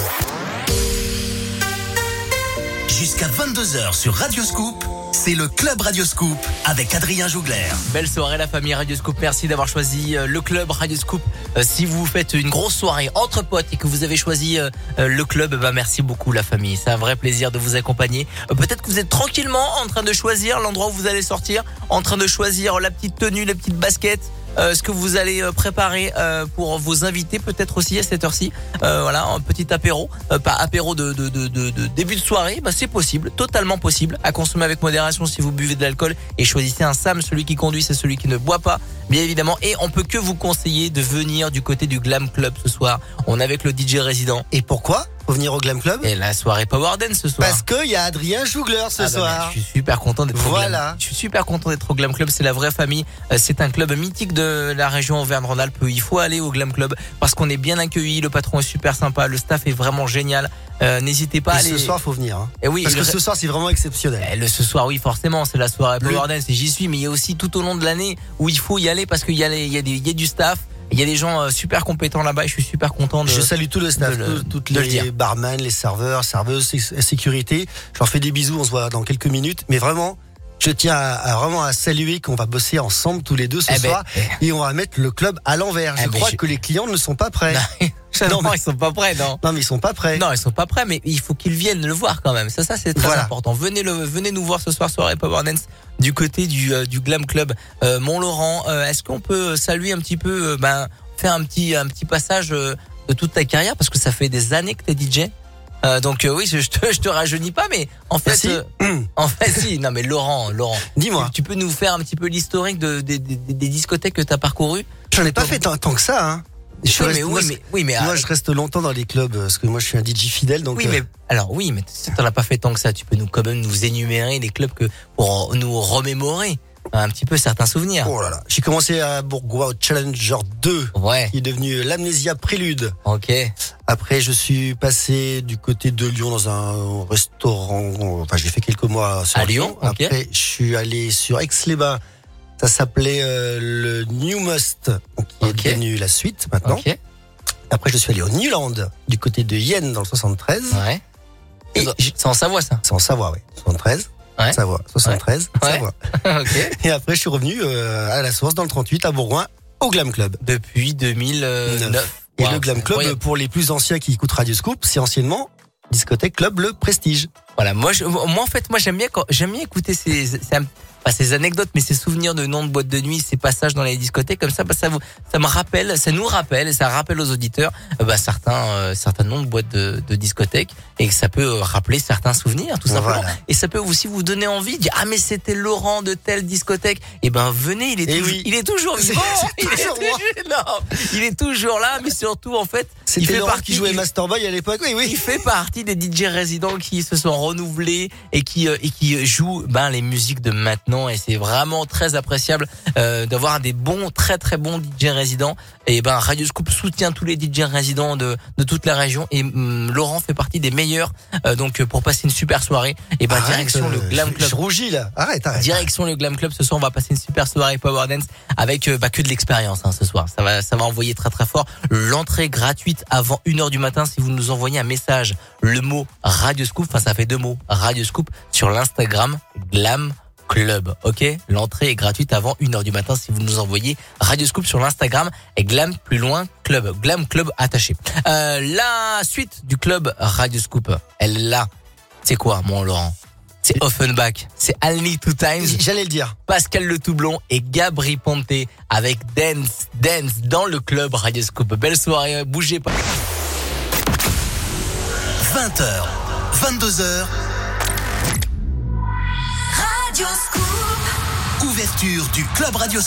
Jusqu'à 22h sur Radio Scoop, c'est le Club Radio Scoop avec Adrien Jougler. Belle soirée la famille Radio Scoop. Merci d'avoir choisi euh, le club Radio Scoop. Euh, si vous faites une grosse soirée entre potes et que vous avez choisi euh, le club, bah merci beaucoup la famille. C'est un vrai plaisir de vous accompagner. Peut-être que vous êtes tranquillement en train de choisir l'endroit où vous allez sortir, en train de choisir la petite tenue, les petites baskets. Euh, ce que vous allez euh, préparer euh, pour vos invités peut-être aussi à cette heure-ci. Euh, voilà, un petit apéro, euh, pas apéro de, de, de, de- début de soirée, bah, c'est possible, totalement possible, à consommer avec modération si vous buvez de l'alcool et choisissez un Sam, celui qui conduit c'est celui qui ne boit pas, bien évidemment. Et on peut que vous conseiller de venir du côté du Glam Club ce soir. On est avec le DJ résident. Et pourquoi? Faut venir au Glam Club Et la soirée Power Dance ce soir. Parce qu'il y a Adrien Jougler ce Ah bah, soir. Je suis super content d'être au Voilà. Glam. Je suis super content d'être au Glam Club. C'est la vraie famille. Euh, C'est un club mythique de la région Auvergne-Rhône-Alpes. Il faut aller au Glam Club parce qu'on est bien accueilli. Le patron est super sympa. Le staff est vraiment génial. Euh, N'hésitez pas à Et aller. ce soir, faut venir. hein. Eh oui, Parce que le- ce soir, c'est vraiment exceptionnel. Eh, Le ce soir, oui, forcément, c'est la soirée Power Dance et j'y suis, mais il y a aussi tout au long de l'année où il faut y aller parce qu'il y y y a du staff, il y a des gens euh, super compétents là-bas et je suis super content de. Je salue tout le staff, le- toutes le les dire. barman, les serveurs, serveuses, sé- sécurité. Je leur fais des bisous, on se voit dans quelques minutes. Mais vraiment, je tiens à, à vraiment à saluer qu'on va bosser ensemble tous les deux ce Eh ben, soir eh. et on va mettre le club à l'envers. Je Eh ben, crois je- que les clients ne sont pas prêts. non, Non, mais- ils sont pas prêts, non. Non, mais ils sont pas prêts. Non, ils sont pas prêts, mais il faut qu'ils viennent le voir quand même. Ça, ça c'est très Voilà. important. Venez le, venez nous voir ce soir soirée Power Dance du côté du, euh, du Glam Club euh, Mont Laurent. Euh, Est-ce qu'on peut saluer un petit peu, ben, faire un petit, un petit passage de toute ta carrière? Parce que ça fait des années que t'es DJ. Euh, donc euh, oui, je, je te, je te rajeunis pas, mais en fait, Merci. euh, en fait, si. Non, mais Laurent, Laurent, Dis-moi, tu, tu peux nous faire un petit peu l'historique de, des- discothèques que t'as parcourues j'en ai pas fait tant, tant que ça. Hein. Je suis Oui, resté- mais moi, oui, mais oui, mais moi, je reste longtemps dans les clubs parce que moi, je suis un DJ fidèle. Donc, oui, mais alors oui, mais si t'en as pas fait tant que ça, tu peux nous quand même nous énumérer les clubs que pour nous remémorer un petit peu certains souvenirs. oh là là. J'ai commencé à Bourgois au Challenger 2, Ouais, qui est devenu l'Amnésia Prélude. ok. Après, je suis passé du côté de Lyon dans un restaurant. Enfin, j'ai fait quelques mois sur À Lyon, ok. Après, je suis allé sur Aix-les-Bains. Ça s'appelait euh, le New Must, qui est devenu la suite maintenant. Ok. Après, je suis allé au Newland, du côté de Yenne, dans le 73. Ouais. Et C'est en Savoie ça. c'est en Savoie, oui. 73. Ouais. Savoie, 73. Ouais. Savoie. Et après, je suis revenu euh, à la source dans le 38, à Bourgoin, au Glam Club. Depuis 2009. Et Wow, le Glam Club, incroyable. pour les plus anciens qui écoutent Radio Scoop, c'est anciennement Discothèque Club Le Prestige. Voilà, moi, je, moi en fait, moi j'aime bien j'aime bien écouter ces, ces, pas ces anecdotes, mais ces souvenirs de noms de boîtes de nuit, ces passages dans les discothèques comme ça, bah, ça vous, ça me rappelle, ça nous rappelle, et ça rappelle aux auditeurs euh, bah, certains, euh, certains noms de boîtes de, de discothèques et que ça peut euh, rappeler certains souvenirs, tout simplement. Voilà. Et ça peut aussi vous donner envie de dire ah mais c'était Laurent de telle discothèque. Et ben venez, il est Eh toujours, oui. il est toujours C'est- vivant, c'est il, est toujours moi. toujours- non, il est toujours là, mais surtout en fait, il fait Laurent partie qui jouait Masterboy à l'époque, oui, il oui. fait partie des DJ résidents qui se sont renouvelés et qui euh, et qui jouent ben les musiques de maintenant et c'est vraiment très appréciable euh, d'avoir des bons très très bons DJ résidents et ben Radio Scoop soutient tous les DJ résidents de de toute la région et hum, Laurent fait partie des meilleurs euh, donc pour passer une super soirée et ben Arrête, direction le euh, Glam Club Je rougis là. Arrête, arrête. Direction le Glam Club ce soir, on va passer une super soirée Power Dance avec euh, bah, que de l'expérience hein, ce soir. Ça va, ça va envoyer très très fort. L'entrée gratuite avant 1h du matin si vous nous envoyez un message, le mot Radio Scoop, enfin ça fait deux mots, Radio Scoop sur l'Instagram Glam Club, ok? L'entrée est gratuite avant 1h du matin si vous nous envoyez Radio Scoop sur l'Instagram et Glam plus loin Club, Glam Club attaché. Euh, la suite du club Radio Scoop, elle est là. C'est quoi mon Laurent? C'est Offenbach, c'est Need Two Times, J'allais le dire. Pascal Le Toublon et Gabri Ponte avec Dance, Dance dans le club Radio Scoop. Belle soirée, bougez pas. 20h, 22h, Radio Scoop. Ouverture du Club Radio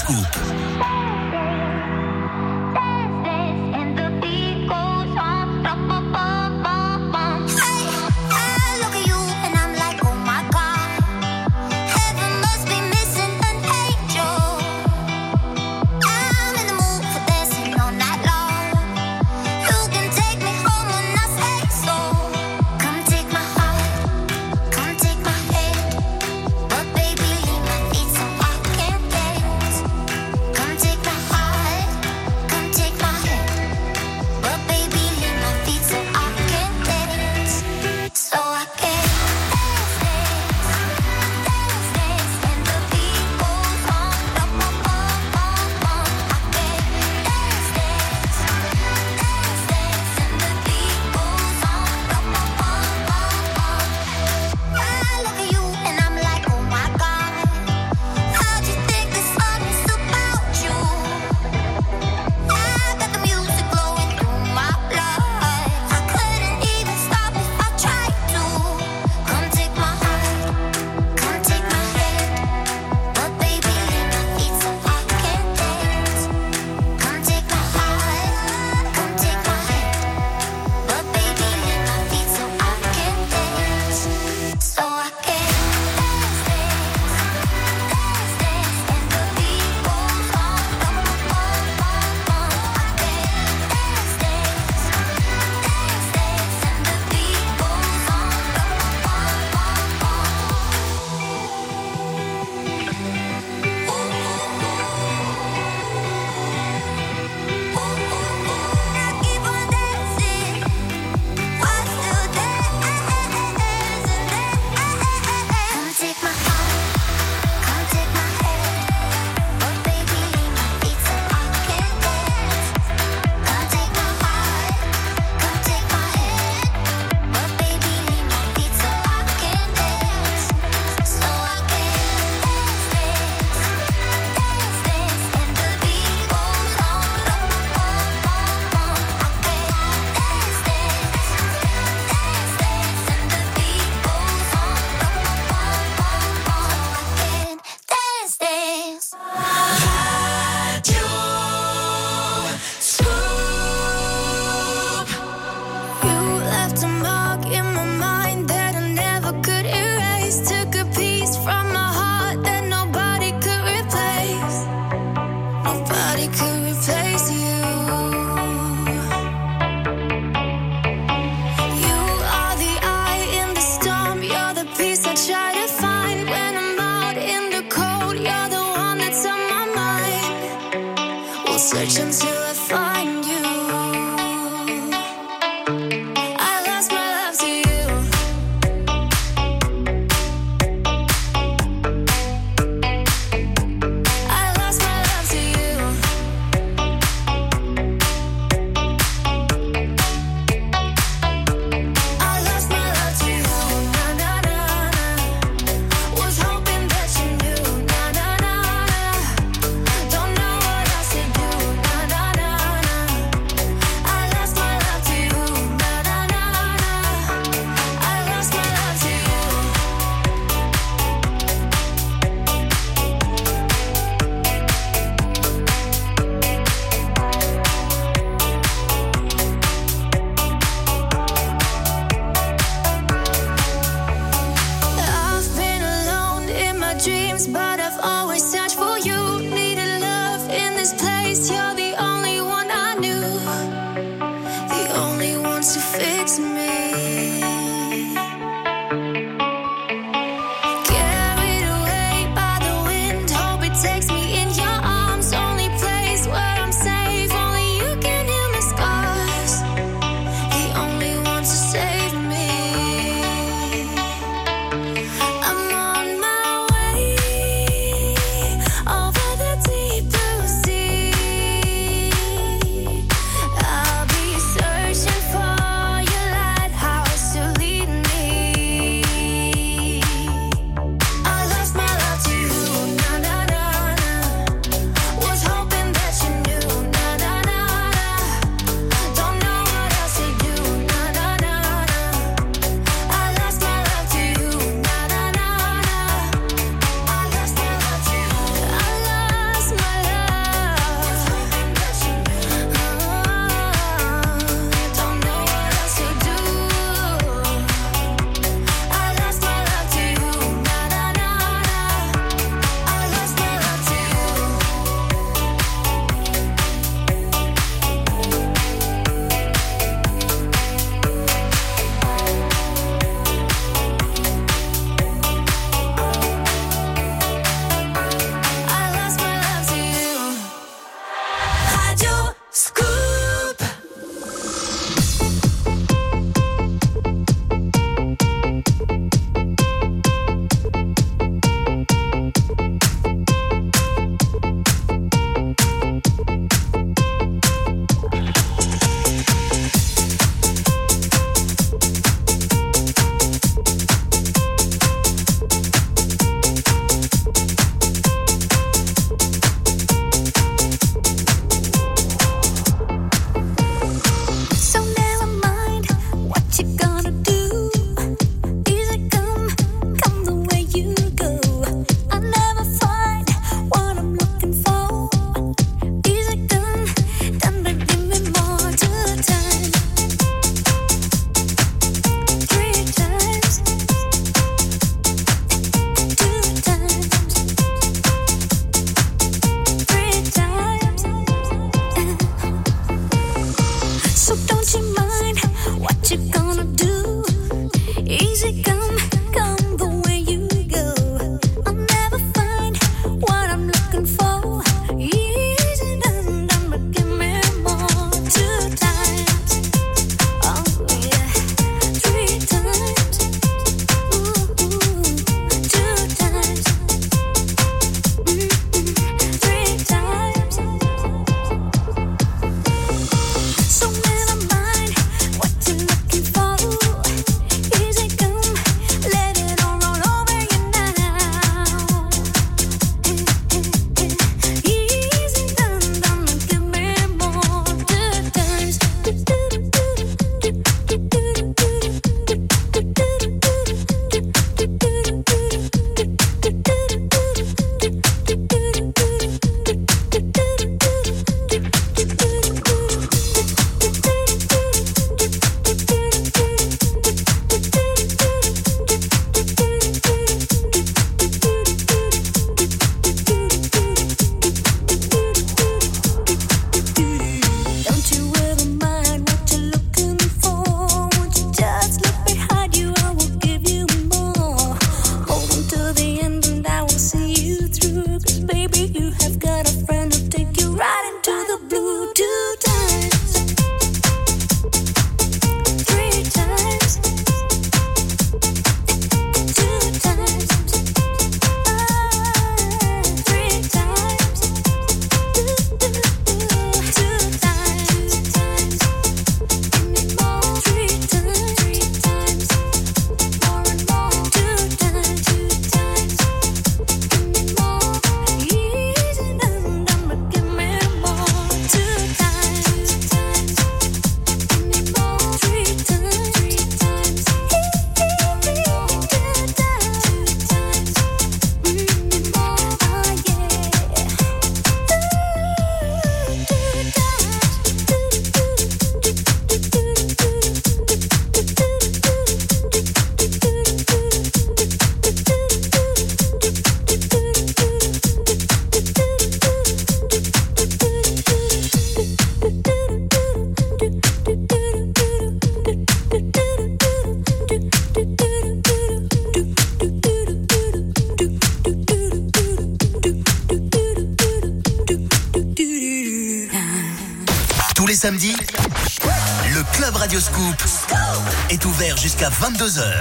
22h.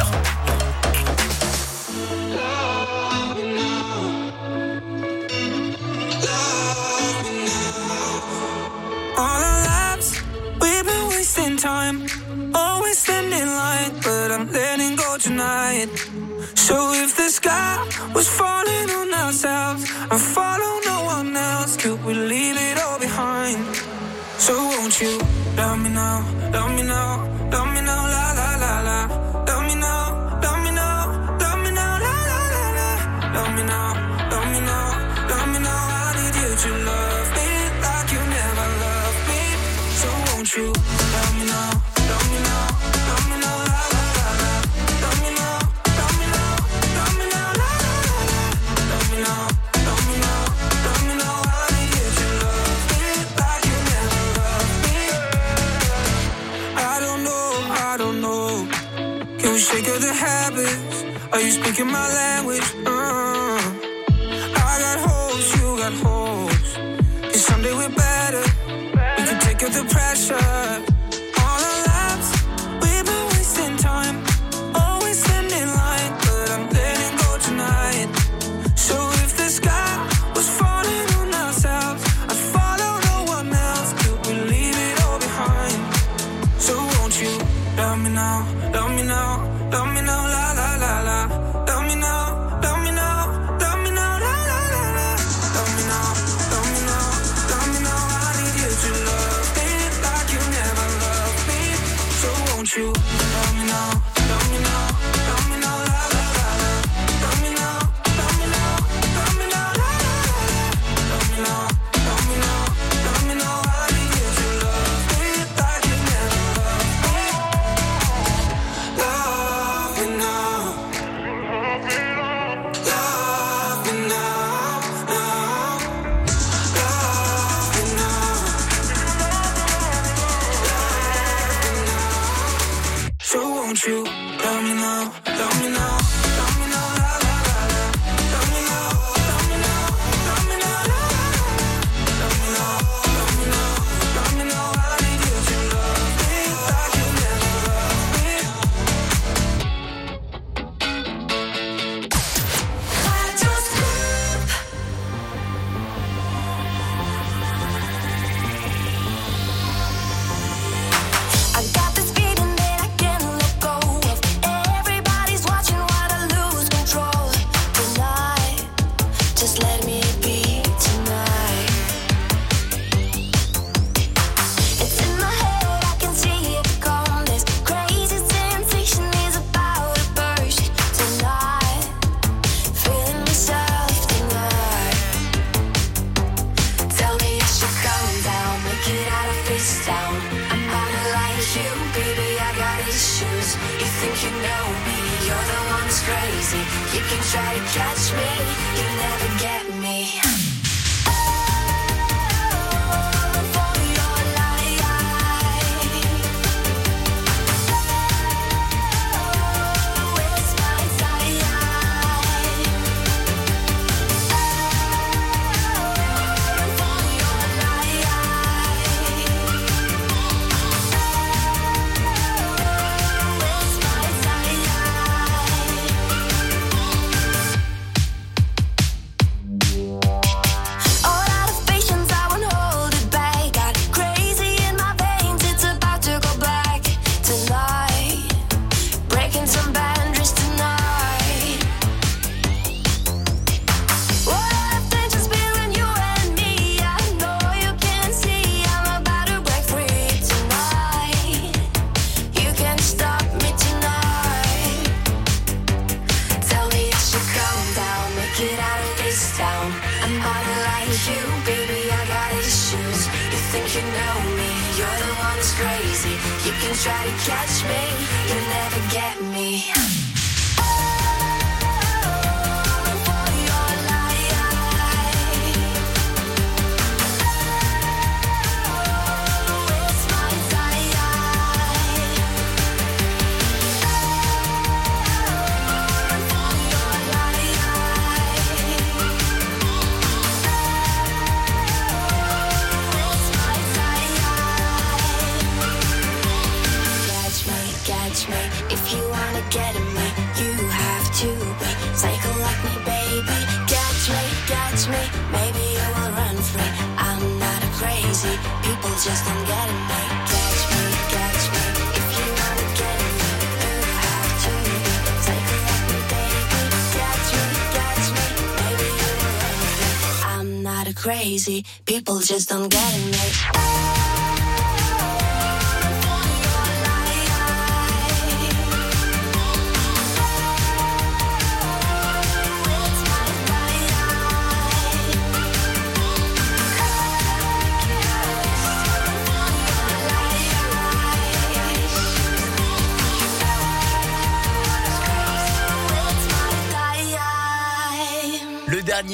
People just don't get me.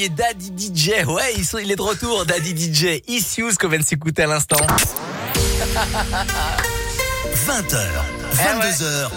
Daddy DJ, ouais, sont- il est de retour, Daddy DJ. Issues qu'on vient de s'écouter à l'instant. 20h, 22h,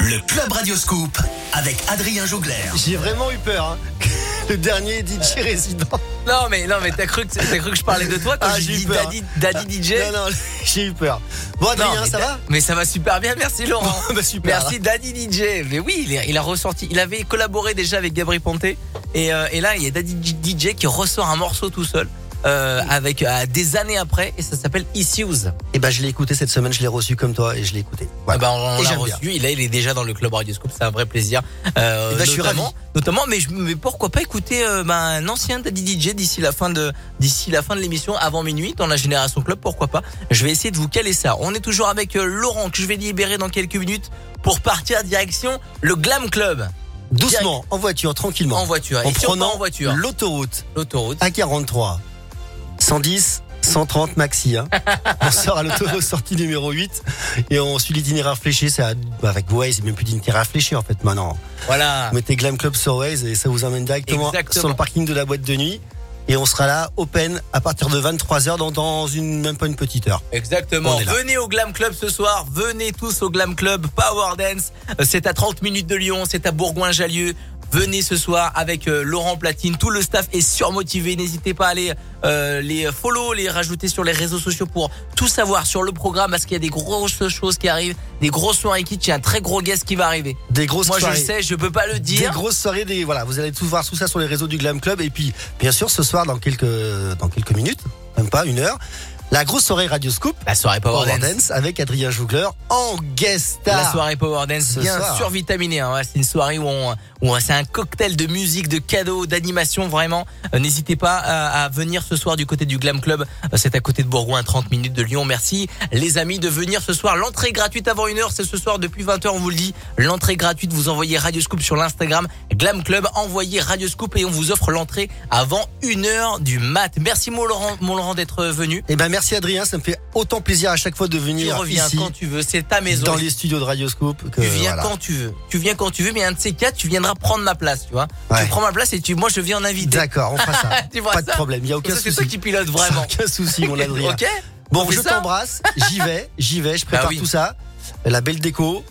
le Club Radioscoop avec Adrien Jougler. J'ai vraiment eu peur. hein. Le dernier DJ résident. Non mais non mais t'as cru que t'as cru que je parlais de toi quand Ah, j'ai dit peur. Daddy, Daddy DJ. Non, non, j'ai eu peur. Bon, Adrien, ça va? Mais ça va super bien, merci Laurent. Bah, super. Merci Daddy DJ. Mais oui, il, est- il a ressorti. Il avait collaboré déjà avec Gabri Ponté. Et, euh, et là, il y a Daddy DJ qui ressort un morceau tout seul. Euh, avec euh, des années après et ça s'appelle Issues. Et ben, je l'ai écouté cette semaine, je l'ai reçu comme toi et je l'ai écouté. Ah bah, on l'a reçu. Il, est- il est déjà dans le club Radio Scoop. C'est un vrai plaisir. Euh, Eh ben, je suis ravi. notamment, mais, je- mais pourquoi pas écouter euh, ben, un ancien Daddy DJ d'ici la fin de d'ici la fin de l'émission avant minuit dans la Génération Club. Pourquoi pas Je vais essayer de vous caler ça. On est toujours avec euh, Laurent que je vais libérer dans quelques minutes pour partir direction le Glam Club Doucement, en voiture, tranquillement. en voiture. En Et si prenant en voiture, l'autoroute l'autoroute. A43, 110, 130 maxi. Hein. on sort à l'autoroute sortie numéro 8 et on suit l'itinéraire fléché. C'est à- avec Waze, c'est même plus d'itinéraire fléché en fait maintenant. Voilà. Vous mettez Glam Club sur Waze et ça vous emmène directement Exactement. sur le parking de la boîte de nuit. Et on sera là, open, à partir de 23h, dans, dans une, même pas une petite heure. Exactement. Venez au Glam Club ce soir. Venez tous au Glam Club Power Dance. Euh, C'est à 30 minutes de Lyon. C'est à Bourgoin-Jallieu. Venez ce soir avec euh, Laurent Platine. Tout le staff est surmotivé. N'hésitez pas à aller euh, les follow, les rajouter sur les réseaux sociaux pour tout savoir sur le programme parce qu'il y a des grosses choses qui arrivent, des grosses soirées qui. Il y a un très gros guest qui va arriver. Des grosses Moi je soirées. le sais, je peux pas le Des dire. grosses soirées, des, voilà, vous allez tout voir tout ça sur les réseaux du Glam Club. Et puis, bien sûr, ce soir, dans quelques, dans quelques minutes, même pas une heure, la grosse soirée Radio Scoop. La soirée Power, Power Dance. Dance avec Adrien Jougler en guest star. La soirée Power Dance, Ce bien survitaminée. Hein. C'est une soirée où, on, c'est un cocktail de musique, de cadeaux, d'animation. Vraiment, Euh, n'hésitez pas à, à venir ce soir du côté du Glam Club. Euh, C'est à côté de Bourgoin, à 30 minutes de Lyon. Merci les amis de venir ce soir. L'entrée gratuite avant une heure. C'est ce soir depuis 20h, on vous le dit. L'entrée gratuite. Vous envoyez Radio Scoop sur l'Instagram Glam Club. Envoyez Radio Scoop et on vous offre l'entrée avant une heure du mat. Merci mon Laurent, mon Laurent d'être venu. Eh ben, merci Adrien, ça me fait autant plaisir à chaque fois de Tu venir reviens ici, quand tu veux. C'est ta maison. dans les studios de Radio Scoop. Que, Tu viens voilà. quand tu veux. Tu viens quand tu veux, mais un de ces quatre, tu viendras prendre ma place, tu vois. Ouais. Tu prends ma place et tu, moi, je viens en invité. D'accord, on fera ça. Tu vois pas de problème, il y a aucun ça, C'est souci. toi qui pilote vraiment. Aucun souci, mon Adrien. ok Bon, je t'embrasse, j'y vais, j'y vais, je prépare Bah oui. tout ça. La belle déco,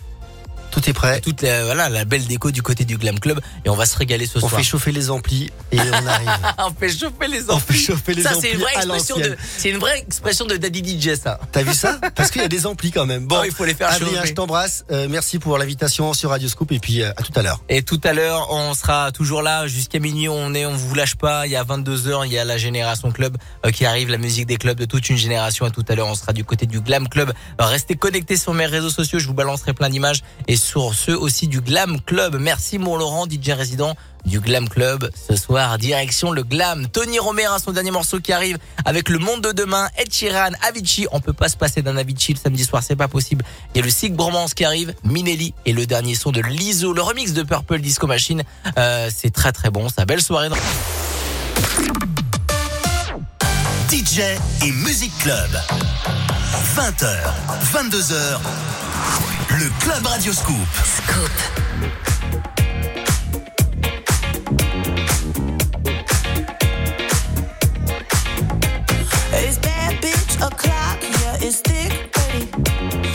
tout est prêt. Toute la, voilà, la belle déco du côté du Glam Club et on va se régaler ce On soir. fait chauffer les amplis et on arrive. on fait chauffer les On fait amplis. chauffer les ça, amplis c'est une vraie à expression de, c'est une vraie expression de Daddy DJ, ça. T'as vu ça? Parce qu'il y a des amplis quand même. Bon, Oh, il faut les faire Adrien, chauffer. je t'embrasse. Euh, merci pour l'invitation sur Radio Scoop et puis euh, à tout à l'heure. Et tout à l'heure, on sera toujours là jusqu'à minuit. On est, on vous lâche pas. Il y a 22 heures, il y a la génération club euh, qui arrive, la musique des clubs de toute une génération. Et tout à l'heure, on sera du côté du Glam Club. Restez connectés sur mes réseaux sociaux. Je vous balancerai plein d'images et sur ceux aussi du Glam Club. Merci mon Laurent, DJ résident du Glam Club. Ce soir, direction le Glam. Tony Romer a son dernier morceau qui arrive avec le monde de demain. Ed Sheeran, Avicii. On peut pas se passer d'un Avicii le samedi soir, c'est pas possible. Il y a le Sig Bromance qui arrive, Minelli et le dernier son de Lizzo, le remix de Purple Disco Machine. Euh, c'est très très bon. Ça belle soirée. DJ et Music Club. 20h, 22h, le Club Radio Scoop. Thirty.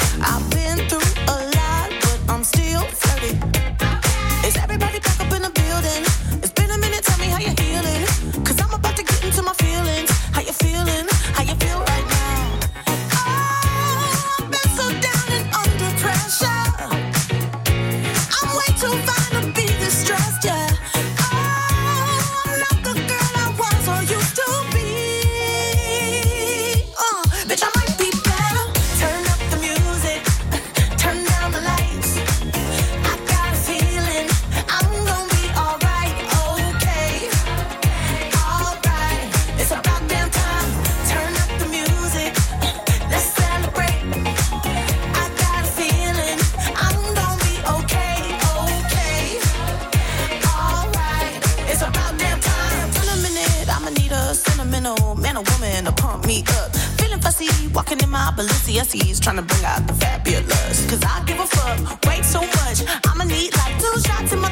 He's trying to bring out the fabulous. Cause I give a fuck, wait so much. I'ma need like two shots in my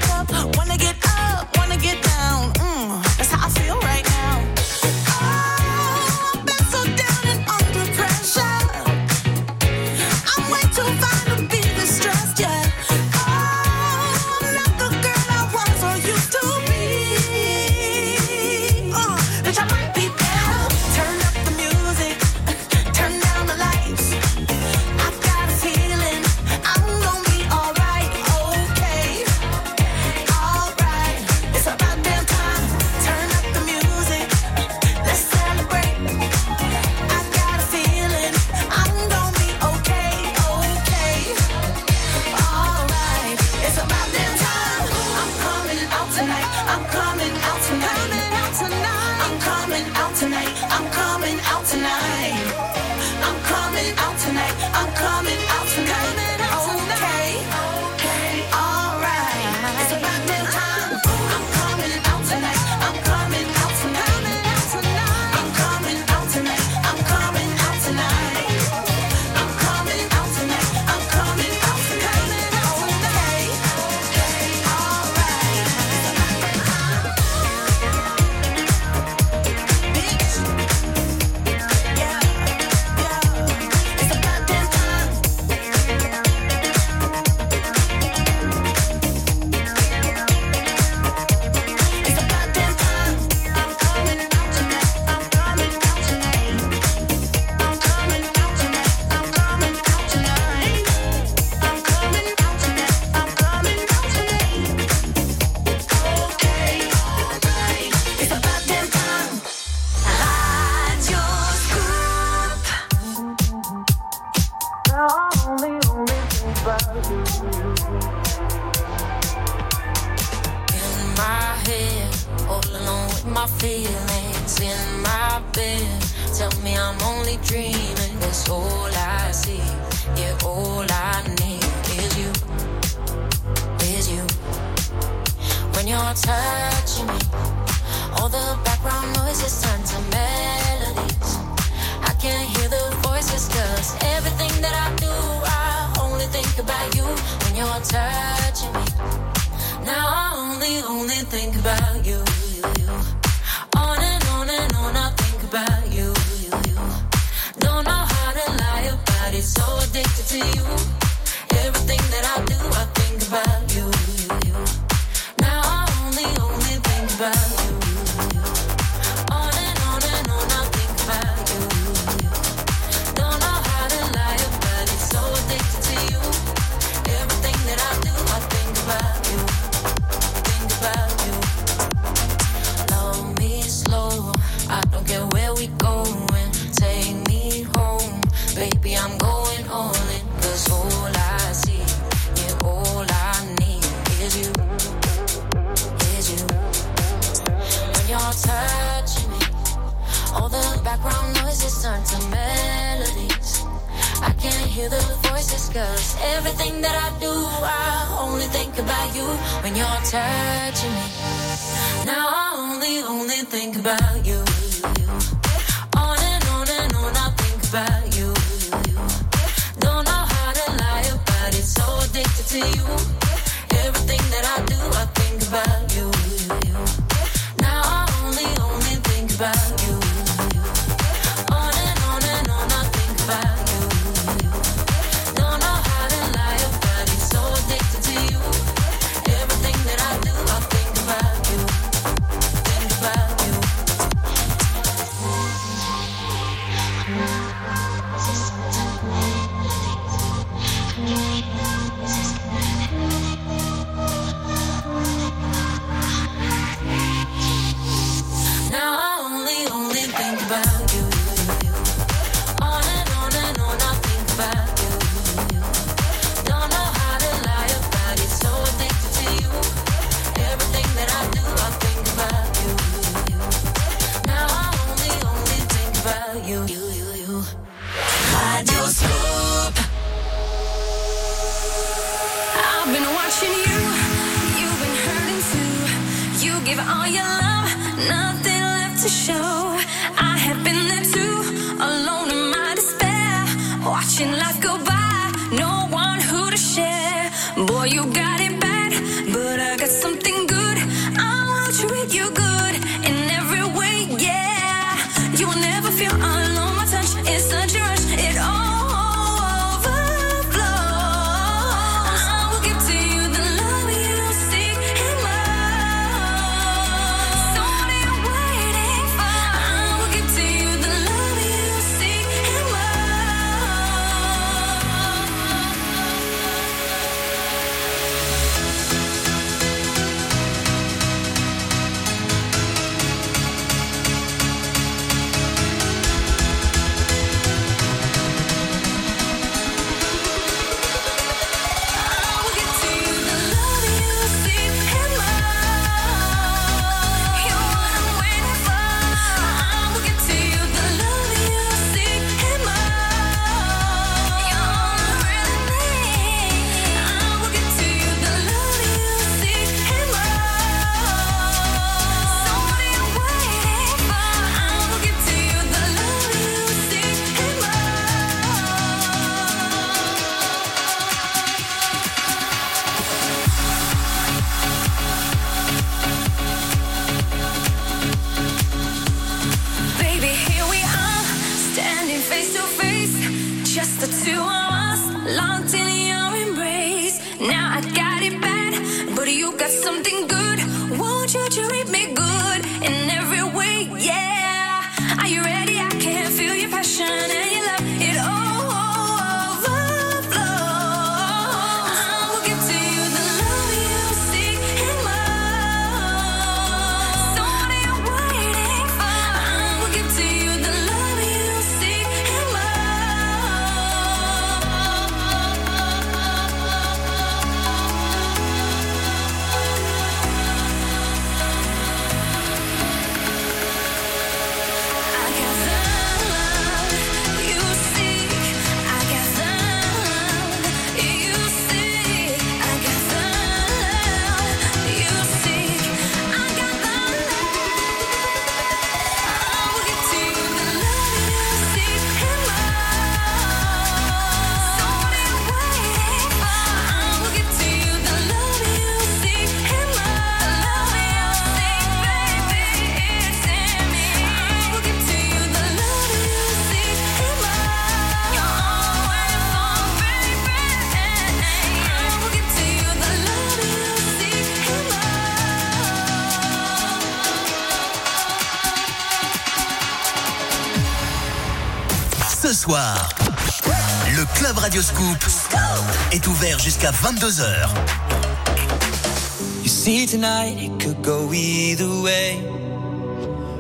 22h. You see tonight it could go either way.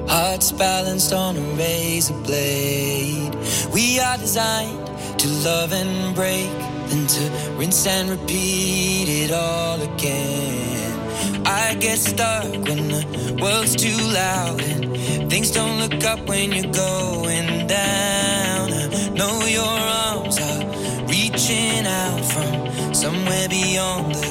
Hearts balanced on a razor blade. We are designed to love and break, then to rinse and repeat it all again. I get stuck when the world's too loud and things don't look up when you're going down. I know you're somewhere beyond the